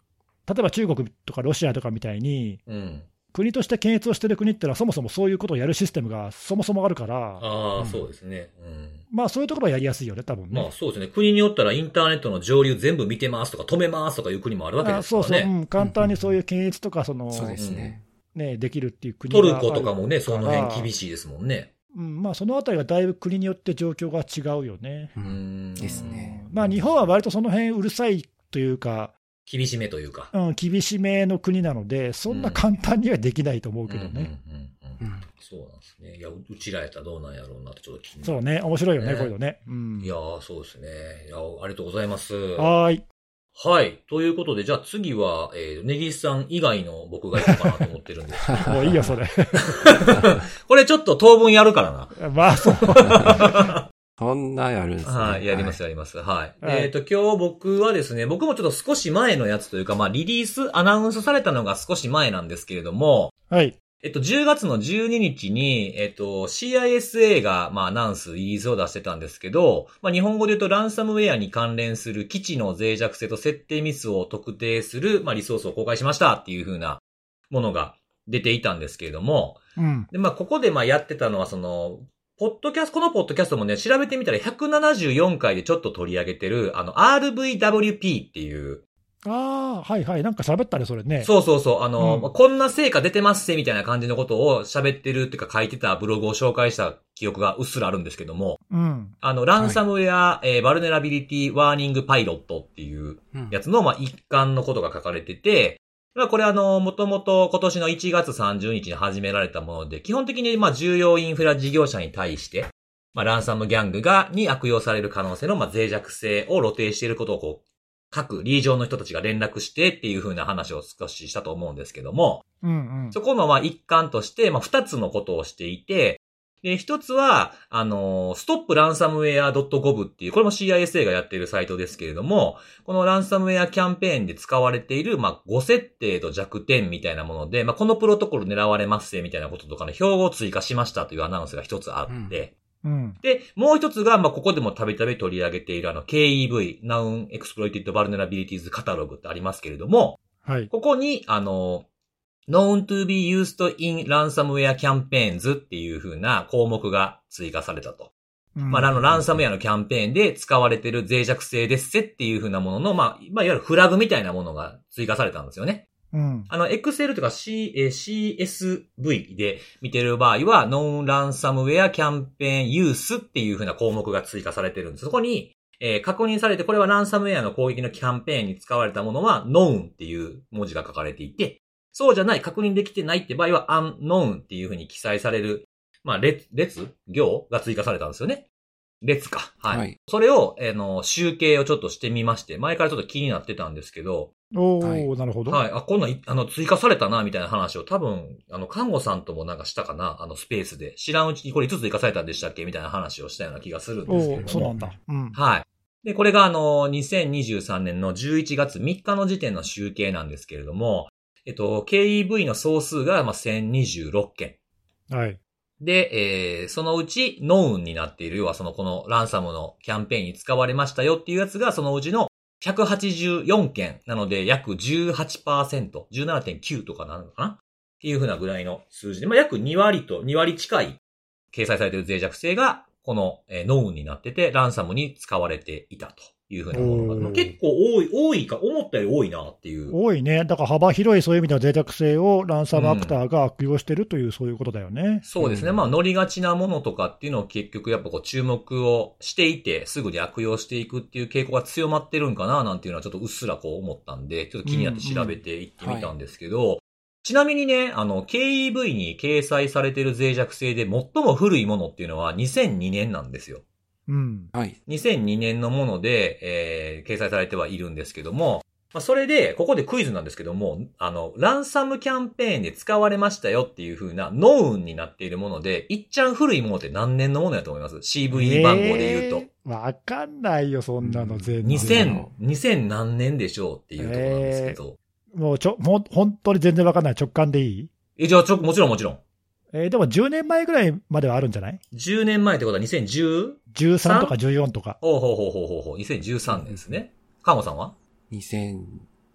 えば中国とかロシアとかみたいに、うん。国として検閲をしてる国ってのは、そもそもそういうことをやるシステムがそもそもあるから、ああ、うんそうですね。うん。まあそういうところはやりやすいよね、多分ね。まあそうですね。国によったらインターネットの上流全部見てますとか止めますとかいう国もあるわけですからね。あそうそう、うん、簡単にそういう検閲とかその、そうですね。ね、できるっていう国トがルコとかもね、その辺厳い、しいですもんね。うんまあ、そのあたりがだいぶ国によって状況が違うよね。う。うんん。ですねうんまあ、日本は割とその辺うるさいというか、厳しめというか。うん、厳しめの国なので、そんな簡単にはできないと思うけどね。そうなんですね。いや、ううちらやったらどうなんやろうなってちょっと気になる。そうね、面白いよね、ねこういうのね。うんいやー、そうですね。いやーありがとうございます。はーい。はい。ということで、じゃあ次は、えー、ネギスさん以外の僕がいこうかなと思ってるんですけど。もういいよ、それ。これちょっと当分やるからな。まあ、そう。そんなやるんですね。はい、やります、やります。はい。はいえっ、と、今日僕はですね、僕もちょっと少し前のやつというか、まあ、リリース、アナウンスされたのが少し前なんですけれども、はい。えっと、10月の12日に、えっと、CISA が、まあ、アナウンス、リリースを出してたんですけど、まあ、日本語で言うと、ランサムウェアに関連する基地の脆弱性と設定ミスを特定する、まあ、リソースを公開しましたっていう風なものが出ていたんですけれども、うん。で、まあ、ここで、まあ、やってたのは、その、ポッドキャスト、このポッドキャストもね、調べてみたら174回でちょっと取り上げてる、あの、RVWP っていう、ああ、はいはい。なんか喋ったね、それね。そうそうそう。あの、うんまあこんな成果出てますせ、みたいな感じのことを喋ってるっていうか書いてたブログを紹介した記憶がうっすらあるんですけども、うん。あの、ランサムウェア、えーバルネラビリティワーニングパイロットっていううんやつの、まあ、一環のことが書かれてて、まあ、これあの、もともと今年の1月30日に始められたもので、基本的に、まあ、重要インフラ事業者に対して、まあ、ランサムギャングが、に悪用される可能性の、まあ、脆弱性を露呈していることを、こう、各リージョンの人たちが連絡してっていう風な話を少ししたと思うんですけども、うんうん。そこのまあ一環として、まあ二つのことをしていて、で、一つは、あの、stopransomware.gov っていう、これも CISA がやっているサイトですけれども、このランサムウェアキャンペーンで使われている、まあ、誤設定と弱点みたいなもので、まあ、このプロトコル狙われますせみたいなこととかの標語を追加しましたというアナウンスが一つあって、うん。で、もう一つが、まあ、ここでもたびたび取り上げているあの、KEV、Noun Exploited Vulnerabilities Catalog ってありますけれども、はい。ここに、あの、known to be used in ransomware campaigns っていう風な項目が追加されたと。まあ、あの、ランサムウェアのキャンペーンで使われている脆弱性ですせっていう風なものの、まあ、まあ、いわゆるフラグみたいなものが追加されたんですよね。うん。あの、Excel とか C、えー CSV で見てる場合は、known ransomware campaign use っていう風な項目が追加されてるんです。そこに、えー確認されて、これはランサムウェアの攻撃のキャンペーンに使われたものは known っていう文字が書かれていて、そうじゃない、確認できてないって場合は unknown っていう風に記載される、まあ、列、列行が追加されたんですよね。列か。はい。はいそれを、あの、集計をちょっとしてみまして、前からちょっと気になってたんですけど、おはいー、なるほど。はい。あ、こんなんい、あの、追加されたな、みたいな話を多分、あの、看護さんともなんかしたかな、あの、スペースで。知らんうちにこれいつ追加されたんでしたっけみたいな話をしたような気がするんですけれども。おー、そうなんだ。うん。はい。で、これがあの、2023年の11月3日の時点の集計なんですけれども、えっと、KEV の総数がまあ1026件。はい。で、えー、そのうちノウンになっている、要はそのこのランサムのキャンペーンに使われましたよっていうやつが、そのうちの184件なので約18%、17.9とかなのかなっていうふうなぐらいの数字で、まあ、約2割と2割近い掲載されている脆弱性が、この、えー、ノウンになってて、ランサムに使われていたというふうなものが、まあ結構多い、多いか、思ったより多いなっていう。多いね。だから幅広いそういう意味では脆弱性をランサムアクターが悪用してるという、そういうことだよね。そうですね。まあ乗りがちなものとかっていうのを結局やっぱこう注目をしていて、すぐに悪用していくっていう傾向が強まってるんかななんていうのはちょっとうっすらこう思ったんで、ちょっと気になって調べていってみたんですけど、うんうんはいちなみにね、あの、KEV に掲載されている脆弱性で最も古いものっていうのは2002年なんですよ。うん。はい。2002年のもので、えー、掲載されてはいるんですけども、まあ、それで、ここでクイズなんですけども、あの、ランサムキャンペーンで使われましたよっていう風なノウンになっているもので、いっちゃん古いものって何年のものやと思います ?CV 番号で言うと。えー、わかんないよ、そんなの全然。2000、2000何年でしょうっていうところなんですけど。えー、もうちょ、もう本当に全然わかんない。直感でいい？え、じゃあちょ、もちろんもちろん。えー、でも10年前ぐらいまではあるんじゃない ?10 年前ってことは 2010? 13とか14とか。ほうほうほうほうほうほう。2013年ですね。カモさんは ?2000、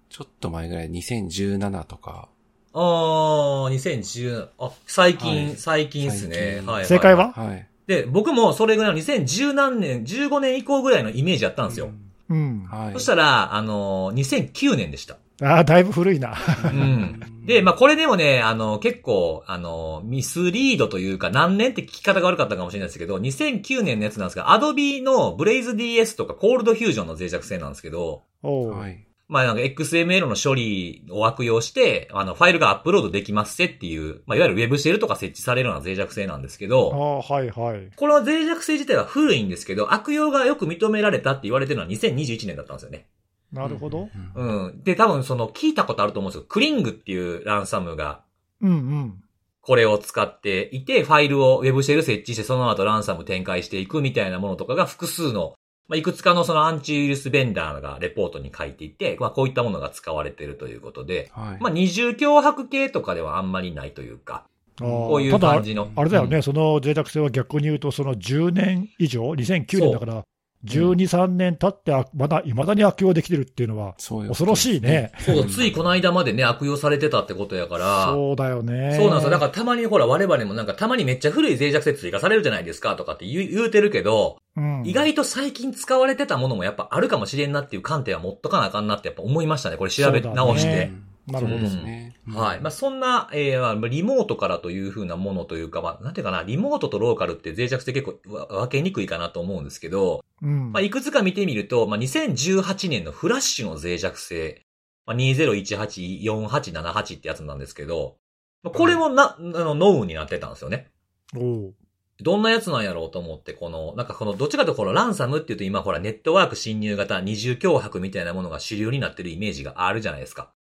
ちょっと前ぐらい、2017とか。ああ、2010、あ、最近、はい、最近ですね。はい、正解は？はい。で、僕もそれぐらいの2010何年、15年以降ぐらいのイメージやったんですよ。うん。はい。そしたら、あのー、2009年でした。ああ、だいぶ古いな。うん。で、まあ、これでもね、あの、結構、あの、ミスリードというか、何年って聞き方が悪かったかもしれないですけど、2009年のやつなんですが、アドビのブレイズ DS とかコールドフュージョンの脆弱性なんですけど、はい。まあ、なんか XML の処理を悪用して、あの、ファイルがアップロードできますせっていう、まあ、いわゆる Web シェルとか設置されるような脆弱性なんですけど、ああ、はいはい。この脆弱性自体は古いんですけど、悪用がよく認められたって言われてるのは2021年だったんですよね。なるほど。うん。で、多分その聞いたことあると思うんですよ。クリングっていうランサムが、うんうん。これを使っていて、ファイルを Web シェル設置して、その後ランサム展開していくみたいなものとかが複数の、まあ、いくつかのそのアンチウイルスベンダーがレポートに書いていて、まあ、こういったものが使われているということで、はい、まあ、二重脅迫系とかではあんまりないというか、こういう感じの。あれだよね、うん、その脆弱性は逆に言うと、その10年以上、2009年だから、12、3年経って、まだ、未だに悪用できてるっていうのは、恐ろしいね。そう、ついこの間までね、悪用されてたってことやから。そうだよね。そうなんですよ。だからたまにほら、我々もなんかたまにめっちゃ古い脆弱性追加されるじゃないですかとかって言う言うてるけど、うん、意外と最近使われてたものもやっぱあるかもしれんなっていう観点は持っとかなあかんなってやっぱ思いましたね。これ調べ直して。なるほどですね。はい。まあ、そんな、えー、リモートからというふうなものというか、まあ、なんていうかな、リモートとローカルって脆弱性結構分けにくいかなと思うんですけど、うん、まあ、いくつか見てみると、まあ、2018年のフラッシュの脆弱性、まあ、20184878ってやつなんですけど、まあ、これもな、あの、ノウになってたんですよね。おどんなやつなんやろうと思って、この、なんかこの、どっちかというとこのランサムっていうと今ほらネットワーク侵入型二重脅迫みたいなものが主流になってるイメージがあるじゃないですか。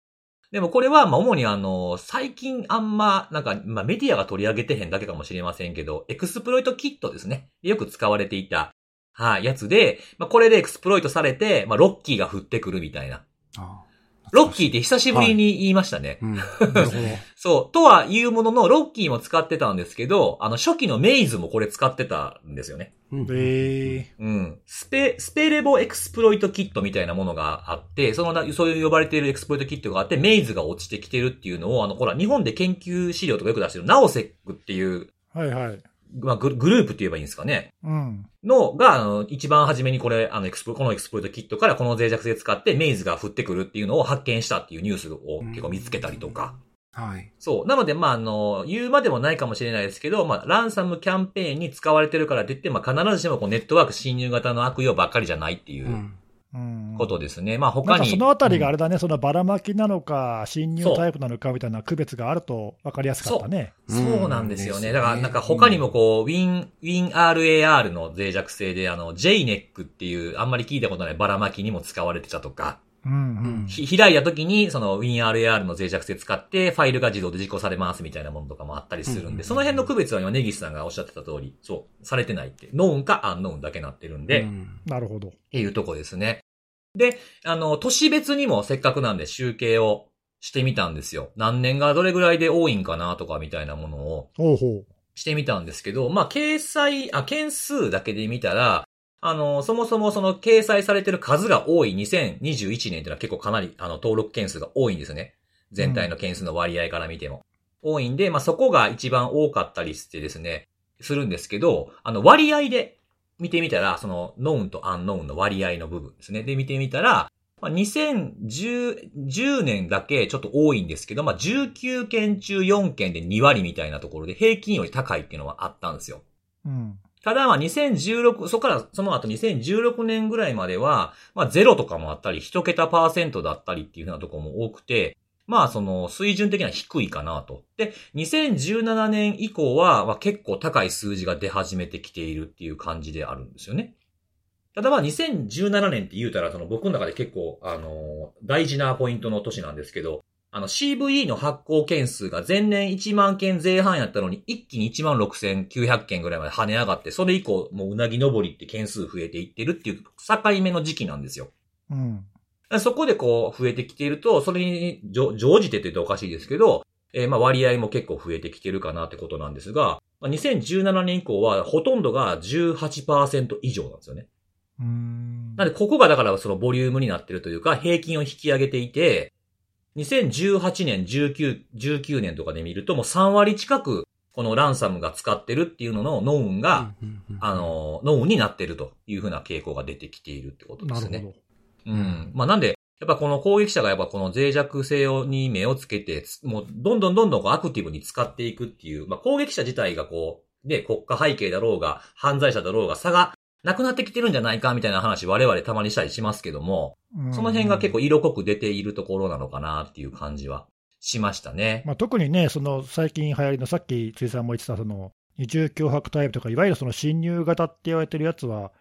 でもこれは、ま、主にあの、最近あんま、なんか、まメディアが取り上げてへんだけかもしれませんけど、 exploit kit ですね。よく使われていた、はい、やつで、まこれでエクスプロイトされて、ま Locky が降ってくるみたいな。あ Locky って久しぶりに言いましたね。はいうん、そう。とは言うものの、 Locky も使ってたんですけど、あの、初期の Maze もこれ使ってたんですよね。へ、えー、うん。スペ、 Spelevo exploit kit みたいなものがあって、その、そういう呼ばれている exploit kit があって、 Maze が落ちてきてるっていうのを、あの、ほら、日本で研究資料とかよく出してる、 nao_sec っていう、はいはい。まあグ、グループって言えばいいんですかね。うん。の、が、あの、一番初めにこれ、あの、エクスプこの exploit kit からこの脆弱性使って Maze が降ってくるっていうのを発見したっていうニュースを結構見つけたりとか。はい。そう。なので、まあ、あの、言うまでもないかもしれないですけど、まあ、ランサムキャンペーンに使われてるからといって、まあ、必ずしもこうネットワーク侵入型の悪用ばっかりじゃないっていう。うんことですね。まあ他に。そのあたりがあれだね、うん、そのばらまきなのか、侵入タイプなのかみたいな区別があると分かりやすかったね。そうそうなんですよね。だからなんか他にもこう、ウィン、ウィン RAR の脆弱性で、あの、JNEC っていうあんまり聞いたことないばらまきにも使われてたとか、うんうん、開いた時に、その WinRAR の脆弱性使って、ファイルが自動で実行されますみたいなものとかもあったりするんで、うんうん、その辺の区別は今、ネギスさんがおっしゃってた通り、そう、されてないって、ノーンかアンノーンだけなってるんで、うん、なるほど。っていうとこですね。で、あの、都市別にもせっかくなんで集計をしてみたんですよ。何年がどれぐらいで多いんかなとかみたいなものを。ほうほう。してみたんですけど、まあ、掲載、あ、件数だけで見たら、あの、そもそもその掲載されてる数が多い2021年っていうのは結構かなり、あの、登録件数が多いんですね。全体の件数の割合から見ても。多いんで、まあ、そこが一番多かったりしてですね、するんですけど、あの、割合で見てみたら、その、ノウンとアンノウンの割合の部分ですね。で、見てみたら、まあ、2010 10年だけちょっと多いんですけど、まあ、19件中4件で2割みたいなところで平均より高いっていうのはあったんですよ。うん。ただ、まあ、2016、そこから、その後2016年ぐらいまでは、まあ、ゼロとかもあったり、一桁パーセントだったりっていうふうなところも多くて、まあ、その、水準的には低いかなと。で、2017年以降は、まあ、結構高い数字が出始めてきているっていう感じであるんですよね。ただまあ、2017年って言うたら、その僕の中で結構、あの、大事なポイントの年なんですけど、あの CVE の発行件数が前年1万件前半やったのに、一気に1万6900件ぐらいまで跳ね上がって、それ以降、もううなぎ登りって件数増えていってるっていう境目の時期なんですよ。うん。そこでこう増えてきていると、それに乗乗じてって言うとおかしいですけど、えーまあ割合も結構増えてきてるかなってことなんですが、まあ2017年以降はほとんどが18%以上なんですよね。うーん。なんでここがだからそのボリュームになってるというか、平均を引き上げていて、2018年、19、19年とかで見るともう3割近くこのランサムが使ってるっていうののノウンが、あ、の、ノウンになってるというふうな傾向が出てきているってことですね。なるほど。うん。まあなんで、やっぱこの攻撃者がやっぱこの脆弱性をに目をつけて、つもうどんどんどんどんこうアクティブに使っていくっていう、まあ攻撃者自体がこう、で、国家背景だろうが、犯罪者だろうが差がなくなってきてるんじゃないかみたいな話我々たまにしたりしますけども、うんその辺が結構色濃く出ているところなのかなっていう感じはしましたね。まあ、特にね、その最近流行りの、さっき辻さんも言ってた、その二重脅迫タイプとか、いわゆるその侵入型って言われてるやつは、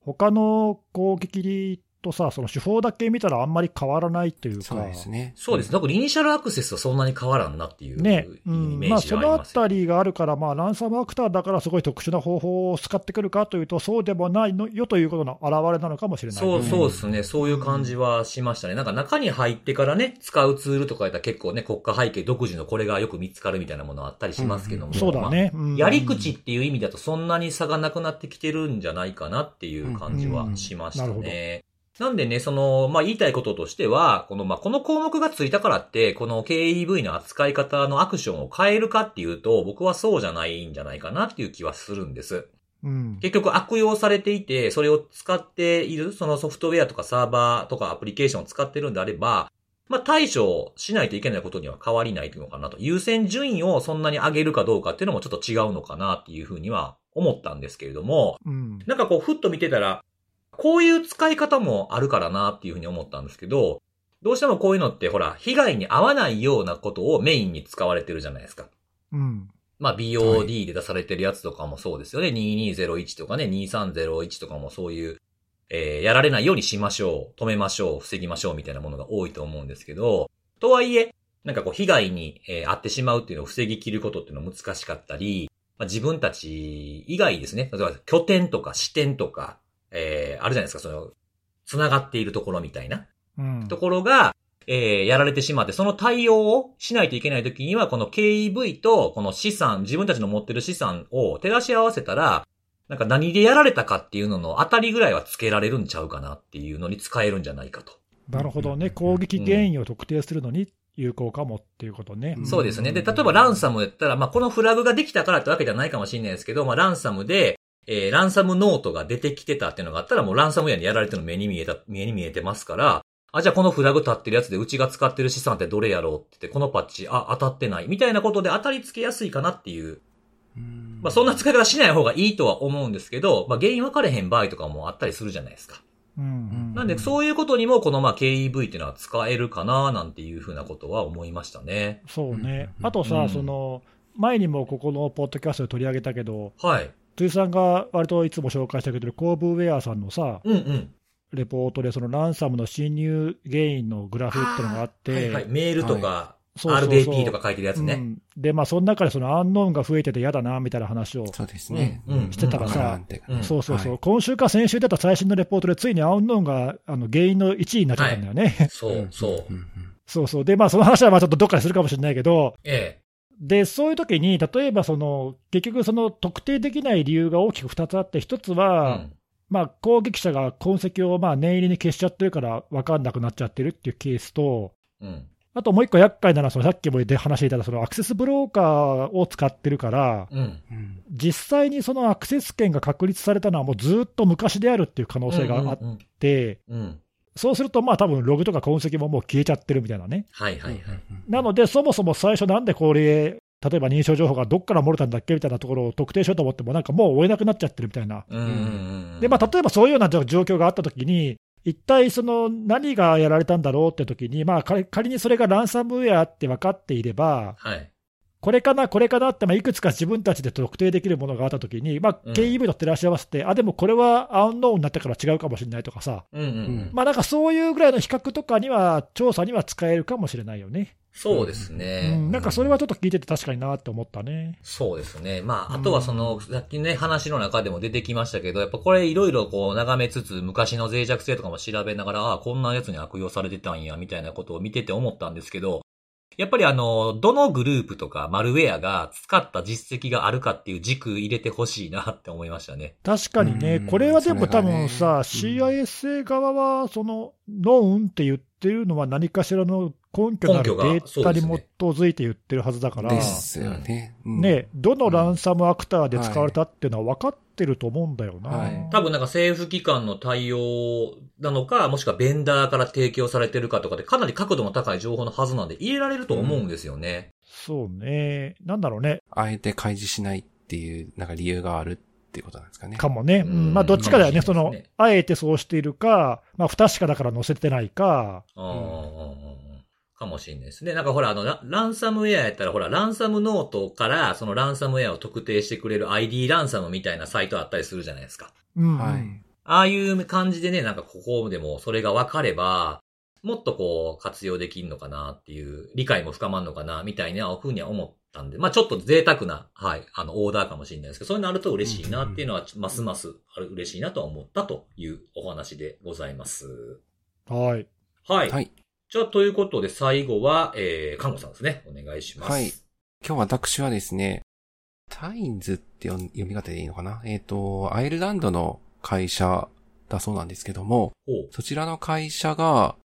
他の攻撃とさ、その手法だけ見たらあんまり変わらないというか、そうですね。そうです。なんかイニシャルアクセスはそんなに変わらんなっていうね、イうんまあ、メージそのあがありますよ。たりがあるから、まあ、ランサムアクターだからすごい特殊な方法を使ってくるかというと、そうでもないのよということの表れなのかもしれない、そう、そううですね。そういう感じはしましたね。なんか中に入ってからね、使うツールとかやったら結構ね、国家背景独自のこれがよく見つかるみたいなものあったりしますけども。そうだね、うんやり口っていう意味だとそんなに差がなくなってきてるんじゃないかなっていう感じはしましたうんうんなね。なんでね、その、まあ、言いたいこととしては、この、まあ、この項目がついたからって、この KEV の扱い方のアクションを変えるかっていうと、僕はそうじゃないんじゃないかなっていう気はするんです。うん結局悪用されていて、それを使っている、そのソフトウェアとかサーバーとかアプリケーションを使ってるんであれば、まあ対処しないといけないことには変わりないのかなと。優先順位をそんなに上げるかどうかっていうのもちょっと違うのかなっていうふうには思ったんですけれども、うんなんかこうふっと見てたら、こういう使い方もあるからなっていうふうに思ったんですけど、どうしてもこういうのってほら、被害に遭わないようなことをメインに使われてるじゃないですか。うんまあ BOD で出されてるやつとかもそうですよね。2201とかね、2301とかもそういう、えーやられないようにしましょう、止めましょう、防ぎましょうみたいなものが多いと思うんですけど、とはいえ、なんかこう被害に、えー遭ってしまうっていうのを防ぎ切ることっていうのは難しかったり、まあ、自分たち以外ですね。例えば拠点とか支店とか、えーあるじゃないですか、その、繋がっているところみたいな。うんところが、えーやられてしまって、その対応をしないといけないときには、この KEV とこの資産、自分たちの持ってる資産を照らし合わせたら、なんか何でやられたかっていうのの当たりぐらいはつけられるんちゃうかなっていうのに使えるんじゃないかと。なるほどね、攻撃原因を特定するのに有効かもっていうことね。うんそうですね。で、例えばランサムやったら、まあ、このフラグができたからってわけじゃないかもしれないですけど、まあ、ランサムで、えーランサムノートが出てきてたっていうのがあったら、もうランサムウェアにやられてるの目に見えた、目に見えてますから、あ、じゃあこのフラグ立ってるやつでうちが使ってる資産ってどれやろうって言って、このパッチ、あ、当たってない。みたいなことで当たりつけやすいかなっていう。まあ、そんな使い方しない方がいいとは思うんですけど、まあ、原因分かれへん場合とかもあったりするじゃないですか。うんうんなんで、そういうことにも、このまあ KEV っていうのは使えるかな、なんていうふうなことは思いましたね。そうね、うんあとさ、うんその前にもここのポッドキャストで取り上げたけど、はい。辻さんが割といつも紹介してくれてるコーブウェアさんのさ、うんうん。レポートで、そのランサムの侵入原因のグラフっていうのがあって、はいはい。メールとか、そうそうそう RDP とか書いてるやつね。うんで、まあ、その中でそのアンノーンが増えてて嫌だなみたいな話を、そうですね。してたらさそうそうそう、はい今週か先週出た最新のレポートで、ついにアンノーンがあの原因の1位になっちゃったんだよね。そう、そう。ん んそうそう、で、まあ、その話はまあちょっとどっかでするかもしれないけど、ええ。で、そういう時に、例えばその、結局その特定できない理由が大きく2つあって、1つうは、ん。まあ、攻撃者が痕跡をまあ念入りに消しちゃってるから分かんなくなっちゃってるっていうケースと、うん。あともう一個厄介なのは、そのさっきもで話していたそのアクセスブローカーを使ってるから、うん。うん実際にそのアクセス権が確立されたのはもうずっと昔であるっていう可能性があっうん。て、うん。そうするとまあ多分ログとか痕跡ももう消えちゃってるみたいなね。はいはいはい。なので、そもそも最初なんでこれ、例えば認証情報がどっから漏れたんだっけみたいなところを特定しようと思っても、なんかもう追えなくなっちゃってるみたいな。で、まあ、例えばそういうような状況があったときに、一体その何がやられたんだろうってときに、まあ、仮仮にそれがランサムウェアって分かっていれば、はい。これかな、これかなって、まあ、いくつか自分たちで特定できるものがあったときに、まあうん、KEV と照らし合わせて、あ、でもこれはアウンノーンになったから違うかもしれないとかさ、うんうんうん。まあ、なんかそういうぐらいの比較とかには、調査には使えるかもしれないよね。そうですうね。ん、なんかそれはちょっと聞いてて確かになって思ったね。そうですね。まあ、あとはその、さっきね、話の中でも出てきましたけど、やっぱこれいろいろこう眺めつつ、昔の脆弱性とかも調べながら、ああ、こんなやつに悪用されてたんや、みたいなことを見てて思ったんですけど、やっぱりあの、どのグループとかマルウェアが使った実績があるかっていう軸入れてほしいなって思いましたね。確かにね、うん。これはでも多分さ、ね CISA 側は、その、ノーンって言ってるのは何かしらの根拠のある根拠がデータに基づいて言ってるはずだから、ですよね。うん。ね、どのランサムアクターで使われたっていうのは分かってると思うんだよな。はい。多分なんか政府機関の対応なのか、もしくはベンダーから提供されてるかとかで、かなり角度の高い情報のはずなんで入れられると思うんですよね。そうね、なんだろうね、あえて開示しないっていう、なんか理由があるっていうことなんですかね。かもね、ううん。んまあ、どっちかだよね、そのあえてそうしているか、まあ、不確かだから載せてないか、ああ、うんうんうんかもしれないですね。なんかほら、あのラ、ランサムウェアやったら、ほら、ランサムノートから、そのランサムウェアを特定してくれる ID ランサムみたいなサイトあったりするじゃないですか。うん、はい。ああいう感じでね、なんかここでもそれが分かれば、もっとこう、活用できるのかなっていう、理解も深まるのかな、みたいなふうには思ったんで、まあちょっと贅沢な、はい、あの、オーダーかもしれないですけど、そういうのあると嬉しいなっていうのは、ますますある嬉しいなとは思ったというお話でございます。はい、はい。はい。じゃあ、ということで、最後は、えー、看護さんですね。お願いします。はい今日私はですね、タインズって読み方でいいのかな？えっ、と、アイルランドの会社だそうなんですけども。そちらの会社が、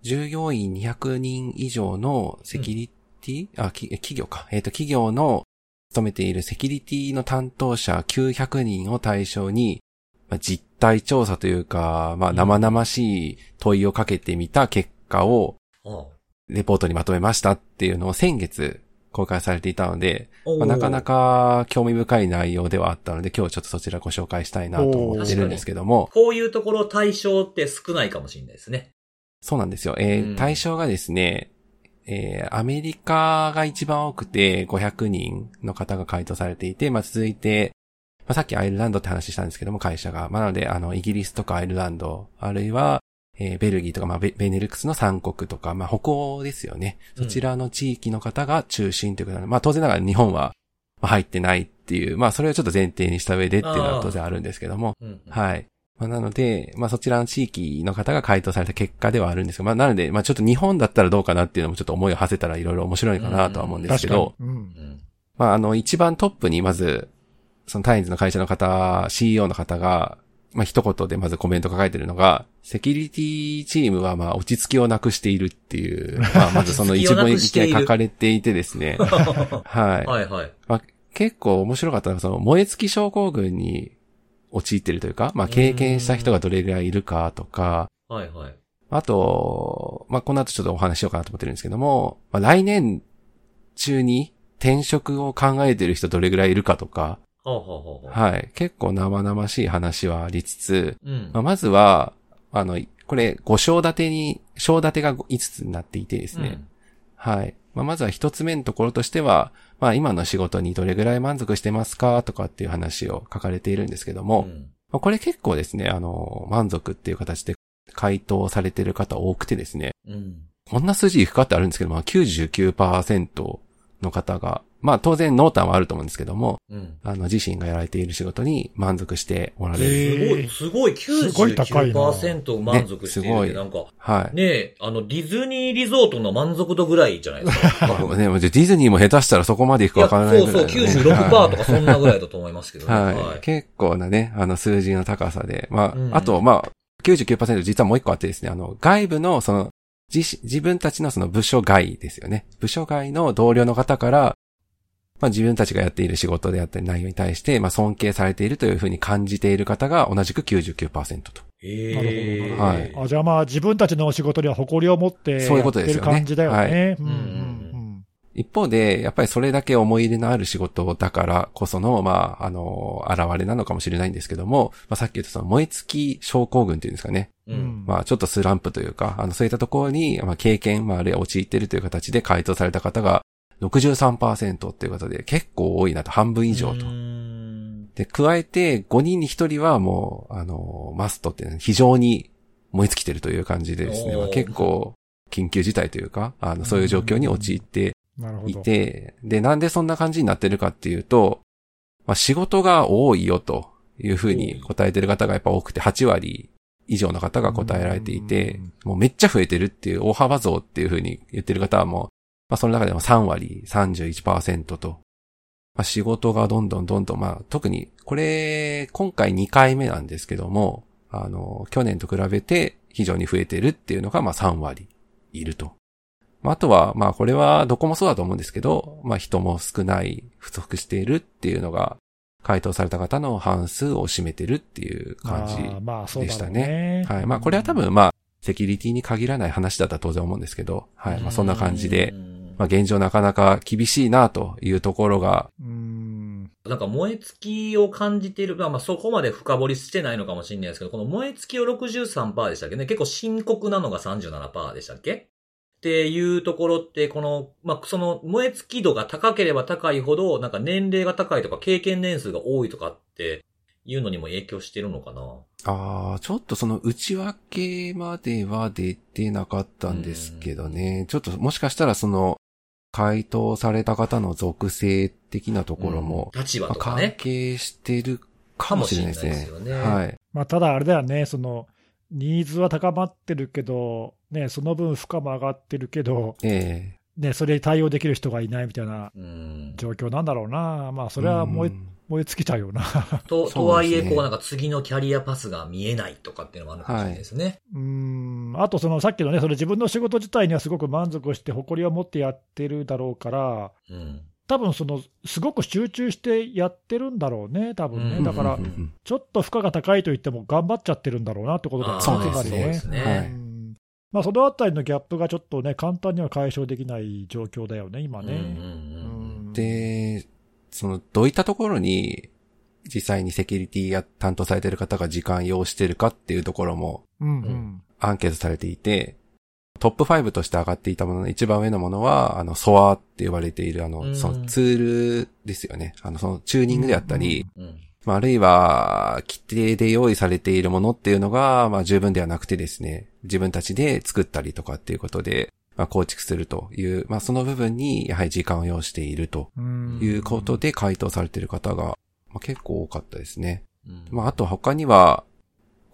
従業員200人以上のセキュリティ、あ、き企業か。えっ、と、企業の勤めているセキュリティの担当者900人を対象に、まあ、実態調査というか、まあ、生々しい問いをかけてみた結果を、あレポートにまとめましたっていうのを先月公開されていたので、まあ、なかなか興味深い内容ではあったので、今日ちょっとそちらご紹介したいなと思ってるんですけども、こういうところ対象って少ないかもしれないですね。そうなんですよ。えーうん対象がですね、えーアメリカが一番多くて500人の方が回答されていて、まあ、続いて、まあ、さっきアイルランドって話したんですけども、会社が。まあ、なので、あの、イギリスとかアイルランド、あるいは、えーベルギーとか、まあベ、ベネルクスの3国とか、まあ、北欧ですよね。そちらの地域の方が中心ということなので、まあ、当然ながら日本はまあ入ってないっていう、まあ、それをちょっと前提にした上でっていうのは当然あるんですけども、うん。はい。まあ、なので、まあ、そちらの地域の方が回答された結果ではあるんですが、まあ、なので、まあ、ちょっと日本だったらどうかなっていうのもちょっと思いを馳せたらいろいろ面白いかなとは思うんですけど、。うんうん。まあ、あの、一番トップにまず、そのタインズの会社の方、CEO の方が、まあ、一言でまずコメント書かれてるのが、セキュリティチームはまあ、落ち着きをなくしているっていう、まあ、まずその一文に書かれていてですね、はい。はいはい。結構面白かったのが、その燃え尽き症候群に陥ってるというか、まあ経験した人がどれぐらいいるかとか、はいはい。あと、まあこの後ちょっとお話しようかなと思ってるんですけども、まあ来年中に転職を考えてる人どれぐらいいるかとか、はい。結構生々しい話はありつつ、うんまあ、まずは、あの、これ5章立てに、章立てが5つになっていてですね、はい。まあ、まずは一つ目のところとしては、まあ今の仕事にどれぐらい満足してますかとかっていう話を書かれているんですけども、うんまあこれ結構ですね、あの、満足っていう形で回答されている方多くてですね、うん。こんな数字いくかってあるんですけど、まあ99%の方が、まあ当然濃淡はあると思うんですけども、うん。あの自身がやられている仕事に満足しておられる。すごい、すごいすごい高いな99%満足しているねすごなんか、はい。ねえ、あの、ディズニーリゾートの満足度ぐらいじゃないですか。まあね、もうディズニーも下手したらそこまでいくかわからないそうぐらいのね、そう、96%とかそんなぐらいだと思いますけどね。はい。はい。結構なね、あの数字の高さで。まあ、うんあと、まあ、99%実はもう一個あってですね、あの、外部のその、自自分たちのその部署外ですよね。部署外の同僚の方から、まあ自分たちがやっている仕事であったり内容に対して、まあ尊敬されているというふうに感じている方が同じく99%と。へなるほどなえ。るほどはいあじゃあまあ自分たちのお仕事には誇りを持ってそういうやってることですよね感じだよね。うんうんうん一方で、やっぱりそれだけ思い入れのある仕事だからこその、まあ、あの、現れなのかもしれないんですけども、まあさっき言ったその燃え尽き症候群っていうんですかね。う。うんんまあちょっとスランプというか、あのそういったところに、まあ経験、まああるいは陥っているという形で回答された方が63%っていうことで結構多いなと、半分以上と。う。ん。で、加えて5人に1人はもう、あの、マストって非常に燃え尽きてるという感じでですね、まあ、結構緊急事態というか、あの、そういう状況に陥ってい。て、で、なんでそんな感じになってるかっていうと、まあ仕事が多いよというふうに答えてる方がやっぱ多くて、8割以上の方が答えられていて、もうめっちゃ増えてるっていう大幅増っていうふうに言ってる方はもう、まあその中でも3割、31%と、まあ仕事がどんどんどんどん、まあ特に、これ、今回2回目なんですけども、あの、去年と比べて非常に増えてるっていうのが、まあ3割いると。まあ、あとは、まあ、これはどこもそうだと思うんですけど、まあ、人も少ない、不足しているっていうのが、回答された方の半数を占めてるっていう感じでしたね。はい。まあ、これは多分、まあ、セキュリティに限らない話だったら当然思うんですけど、はい。まあ、そんな感じでう、んまあ、現状なかなか厳しいなというところが、うん。なんか燃え尽きを感じている、まあまあそこまで深掘りしてないのかもしれないですけど、この燃え尽きを63%でしたっけ？ね結構深刻なのが37%でしたっけ？っていうところって、この、まあ、その燃え尽き度が高ければ高いほど、なんか年齢が高いとか経験年数が多いとかっていうのにも影響してるのかなああ、ちょっとその内訳までは出てなかったんですけどね。ちょっともしかしたらその、回答された方の属性的なところも、うん立場まあ関とかね。係してるかもしれないですね。かもしれないですよねはい。まあただあれだよね、その、ニーズは高まってるけど、ね、その分負荷も上がってるけど、えね、それに対応できる人がいないみたいなうん。状況なんだろうな。まあえそれは燃えうん燃え尽きちゃうよな。と、とはいえ、こうなんか次のキャリアパスが見えないとかっていうのもあるかもしれないですね。うん、あとそのさっきのね、それ自分の仕事自体にはすごく満足して、誇りを持ってやってるだろうから、うん。多分その、すごく集中してやってるんだろうね、多分ね。うん。だからちょっと負荷が高いと言っても、頑張っちゃってるんだろうなってことだよね、あーそねはいうん。まあ、そのあたりのギャップがちょっとね、簡単には解消できない状況だよね、今ね。うんうんうんうんで、その、どういったところに、実際にセキュリティや担当されている方が時間要してるかっていうところもうんううんアンケートされていて、トップ5として上がっていたものの一番上のものは、あの、ソアって言われている、あの、うんそのツールですよね。あの、そのチューニングであったり、うん。まあ、あるいは、規定で用意されているものっていうのが、まあ、十分ではなくてですね、自分たちで作ったりとかっていうことで、まあ、構築するという、まあ、その部分に、やはり時間を要しているとうんいうことで回答されている方が、まあ、結構多かったですね。うんまあ、あと他には、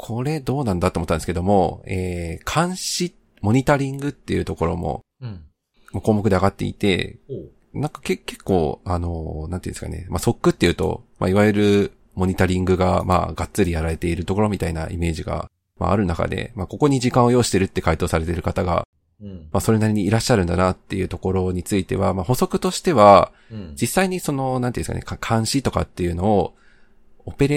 これどうなんだと思ったんですけども、えー、監視、モニタリングっていうところも、うん。まあ項目で上がっていて、なんかけ結構、あの、なんていうんですかね。まあ、ソックっていうと、まあ、いわゆるモニタリングが、まあ、がっつりやられているところみたいなイメージが、まあ、ある中で、まあ、ここに時間を要してるって回答されている方が、うん。まあ、それなりにいらっしゃるんだなっていうところについては、まあ、補足としては、うん。実際にその、なんていうんですかね、か監視とかっていうのを、オペレ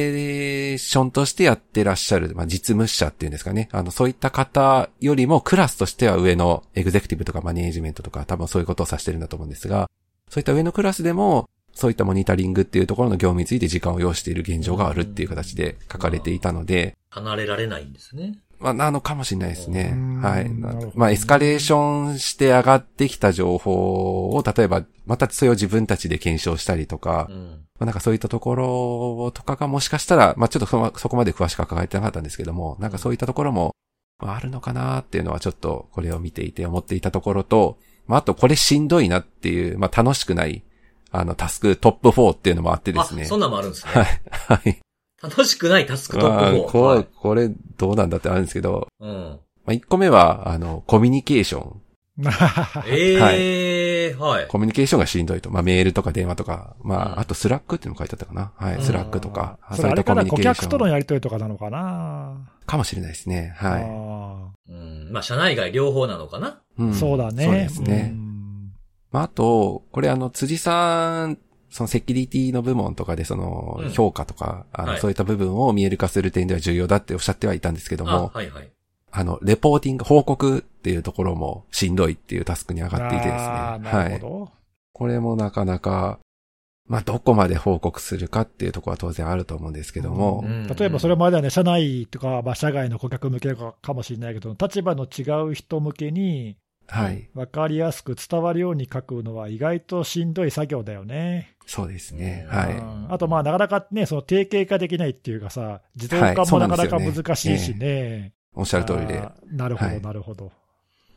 ーションとしてやってらっしゃる、まあ、実務者っていうんですかね。あの、そういった方よりもクラスとしては上のエグゼクティブとかマネージメントとか多分そういうことを指してるんだと思うんですが、そういった上のクラスでも、そういったモニタリングっていうところの業務について時間を要している現状があるっていう形で書かれていたので、離れられないんですね。まあ、なのかもしれないですねうん。はい。なるほどまあ、エスカレーションして上がってきた情報を、例えば、またそれを自分たちで検証したりとか、うん。まあ、なんかそういったところとかがもしかしたら、まあちょっとそそこまで詳しくは考えてなかったんですけども、なんかそういったところも、まああるのかなっていうのはちょっとこれを見ていて思っていたところと、まああとこれしんどいなっていう、まあ楽しくない、あの、 task top 4っていうのもあってですね。あ、そんなんもあるんですね。はい。はい。楽しくない task top 4。まあこれ、はいこれ、どうなんだってあるんですけど、うん。まあ、1個目は、あの、コミュニケーション。ええはい。コミュニケーションがしんどいと。まあ、メールとか電話とか、まあ、うんあと Slack っていうのも書いてあったかな。はい、うん Slack とか。それあれかな、顧客との。やりとりとかなのかな。かもしれないですね。はい。あうん。まあ、社内外両方なのかなうんそうだね。そうですね。うんまあ、あと、これあの、辻さん、そのセキュリティの部門とかでそのうん評価とか、あのはいそういった部分を見える化する点では重要だっておっしゃってはいたんですけどあ、も、はいはい。あの、レポーティング、報告っていうところもしんどいっていうタスクに上がっていてですね。はい。るほこれもなかなか、まあ、どこまで報告するかっていうところは当然あると思うんですけども、うんど。例えばそれまではね、社内とか、まあ、社外の顧客向けかもしれないけど、立場の違う人向けにはい。分かりやすく伝わるように書くのは意外としんどい作業だよね。そうですね。うんはい。うんあと、まあ、なかなかね、その定型化できないっていうかさ、自動はい化もなかなか難しいしね。おっしゃる通りで。なるほど、はいなるほど。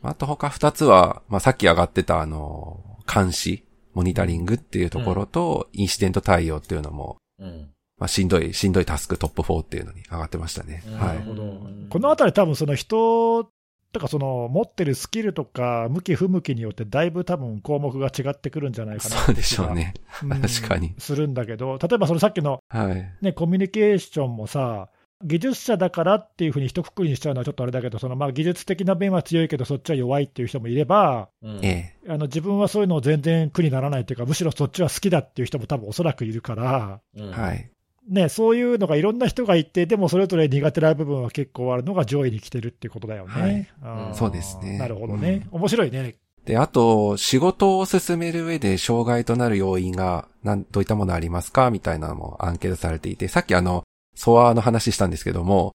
あと他二つは、まあ、さっき上がってたあの、監視、モニタリングっていうところと、インシデント対応っていうのも、うん。まあ、しんどい、しんどいタスクトップ4っていうのに上がってましたね。うんはないる。ほどうん。このあたり多分その人とかその持ってるスキルとか向き不向きによってだいぶ多分項目が違ってくるんじゃないかなそうでしょうね。うん確かにするんだけど、例えばそのさっきの、はい。ね、コミュニケーションもさ、技術者だからっていうふうに一括りにしちゃうのはちょっとあれだけど、そのまあ技術的な面は強いけど、そっちは弱いっていう人もいれば、うんええ。あの自分はそういうのを全然苦にならないっていうか、むしろそっちは好きだっていう人も多分おそらくいるから、うんはい。ね、そういうのがいろんな人がいて、でもそれぞれ苦手な部分は結構あるのが上位に来てるっていうことだよね。はいんそうですねなるほどね。面白いね。で、あと、仕事を進める上で障害となる要因が、なん、どういったものありますかみたいなのもアンケートされていて、さっきあの、ソアの話したんですけども、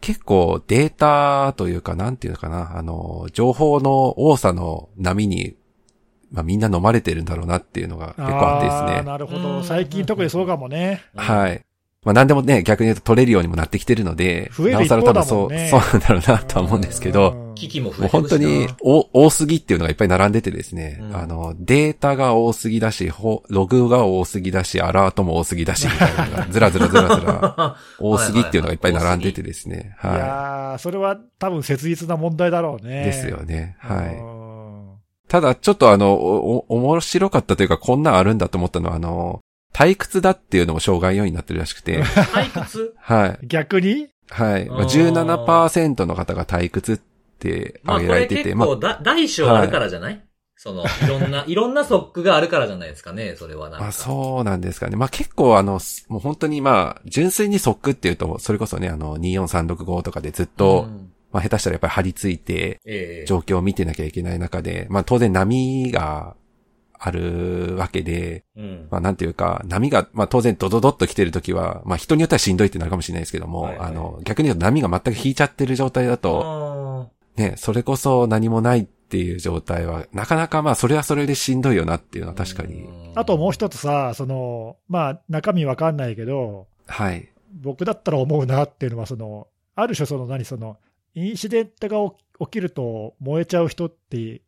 結構データというか、なんていうのかな、あの、情報の多さの波に、まあみんな飲まれてるんだろうなっていうのが結構あってですーね。なるほど。うん最近特にそうかもね。はい。まあ何でもね、逆に言うと取れるようにもなってきてるので、増えるなおさら多分そう、そうなんだろうなとは思うんですけど、うん機器も増もうえてるし当にお多すぎっていうのがいっぱい並んでてですね、うんあの、データが多すぎだし、ほログが多すぎだし、アラートも多すぎだし、みたいなのが ずらずらずらずら 多すぎっていうのがいっぱい並んでてですね、いはやー、それは多分切実な問題だろうい。ね。ですよね。はい。い。ただ、ちょっとあの、お、お面白かったというか、こんなんあるんだと思ったのは、あの、退屈だっていうのも障害要因になってるらしくて、退屈？はい。逆に？はい。まあ、あー17%の方が退屈ってまあ挙げられてて、これ結構だ、大小あるからじゃない、その、いろんな、いろんなソックがあるからじゃないですかね、それはなんか。まあそうなんですかね。まあ結構あの、すもう本当にまあ、純粋にソックっていうと、それこそね、あの、24365とかでずっと、うんまあ下手したらやっぱり張り付いて、ええ状況を見てなきゃいけない中で、まあ当然波があるわけで、うん。まあなんていうか、波が、まあ当然ドドドッと来てる時は、まあ人によってはしんどいってなるかもしれないですけども、はいはいあの、逆に言うと波が全く引いちゃってる状態だと、あね、それこそ何もないっていう状態は、なかなかまあそれはそれでしんどいよなっていうのはー確かに。うんあともう一つさ、その、まあ中身わかんないけど、はい。僕だったら思うなっていうのは、その、ある種その何、その、インシデントが起起きると燃えちゃう人って、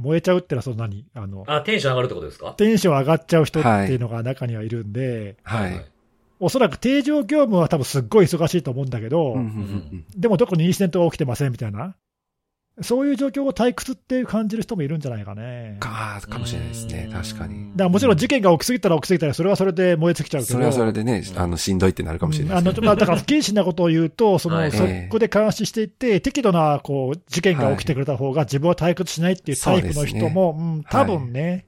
燃えちゃうってのはその何？あの、あ、テンション上がるってことですか？テンション上がっちゃう人っていうのが中にはいるんで、はい。おそらく定常業務は多分すっごい忙しいと思うんだけど、うんうんうんでも特にインシデントが起きてませんみたいな、そういう状況を退屈って感じる人もいるんじゃないかね。だかか、かもしれないですね。確かに。らもちろん事件が起きすぎたら起きすぎたら、それはそれで燃え尽きちゃうけど、それはそれでね、あの、しんどいってなるかもしれないあの。まあだから不謹慎なことを言うと、そはい。のそこで監視していって、適度なこう事件が起きてくれた方が自分は退屈しないっていうタイプの人も、うん多分ね、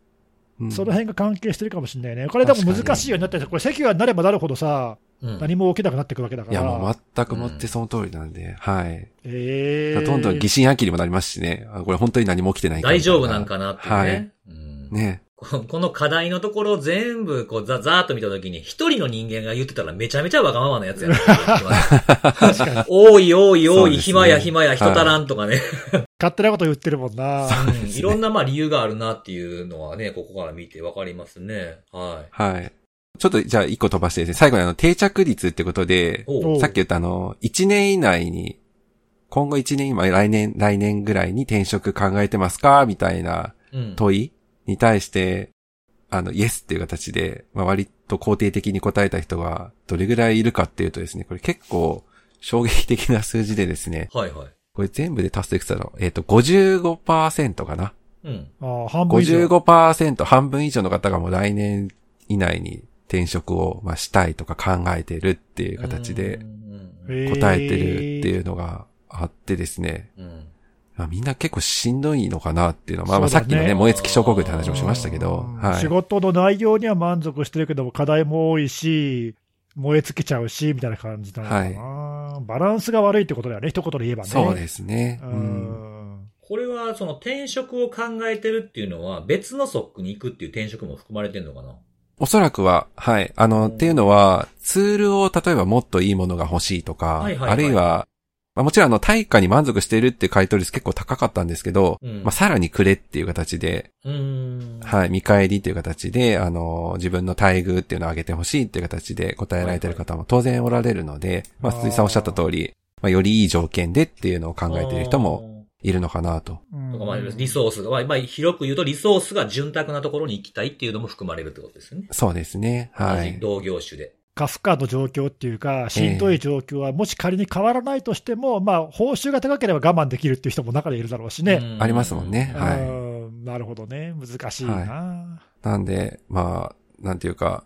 うん。その辺が関係してるかもしれないね。これでも難しいようになってて、これ、席がなればなるほどさ、うん何も起きなくなってくるわけだから。いや、もう全くもってその通りなんで、はい。えーどんどん疑心暗鬼にもなりますしね。あこれ本当に何も起きてないか大丈夫なんかなっていうね。はいうんね。こ この課題のところを全部こうざ、ざーっと見たときに、一人の人間が言ってたらめちゃめちゃわがままなやつやな確かに。多い多い多い、暇や暇や人足らんとかね。勝手なこと言ってるもんな。うんいろんなまあ理由があるなっていうのはね、ここから見てわかりますね。ははい。ちょっと、じゃあ一個飛ばしてですね、最後にあの、定着率ってことでさっき言ったあの、1年以内に、今後1年今、来年、来年ぐらいに転職考えてますか？みたいなうん。問いに対して、あの、イエスっていう形で、まあ、割と肯定的に答えた人がどれぐらいいるかっていうとですね、これ結構衝撃的な数字でですね、はいはい。これ全部で足すといくつだろうえっ、と、55%かな？うん。ああ、半分以上。55%、半分以上の方がもう来年以内に転職を、まあ、したいとか考えてるっていう形で答えてるっていうのがあってですね、うん。まあ、みんな結構しんどいのかなっていうのは、まあ、まあさっきのね、燃え尽き症候群って話もしましたけどうん、はい仕。事の内容には満足してるけども、課題も多いし、燃え尽きちゃうし、みたいな感じなのかな、バランスが悪いってことだよね、一言で言えばね。そうですね。ううんん。これは、その転職を考えてるっていうのは、別のソックに行くっていう転職も含まれてるのかなおそらくは、はい。あの、うんっていうのは、ツールを例えばもっといいものが欲しいとか、はいはいはい。あるいは、まあ、もちろんあの、対価に満足しているっていう回答率結構高かったんですけど、うん。まあ、さらにくれっていう形で。はい、見返りっていう形で、あの、自分の待遇っていうのを上げてほしいっていう形で答えられてる方も当然おられるので、まあ、あー。鈴井さんおっしゃった通り、まあ、よりいい条件でっていうのを考えている人もいるのかなと。うんとかまあリソースが、まあ、まあ広く言うとリソースが潤沢なところに行きたいっていうのも含まれるってことですよね。そうですね。はい。同業種で。カフカの状況っていうか、しんどい状況は、もし仮に変わらないとしても、まあ、報酬が高ければ我慢できるっていう人も中でいるだろうしね。うんありますもんね。はうんなるほどね。難しいな。い。なんで、まあ、なんていうか、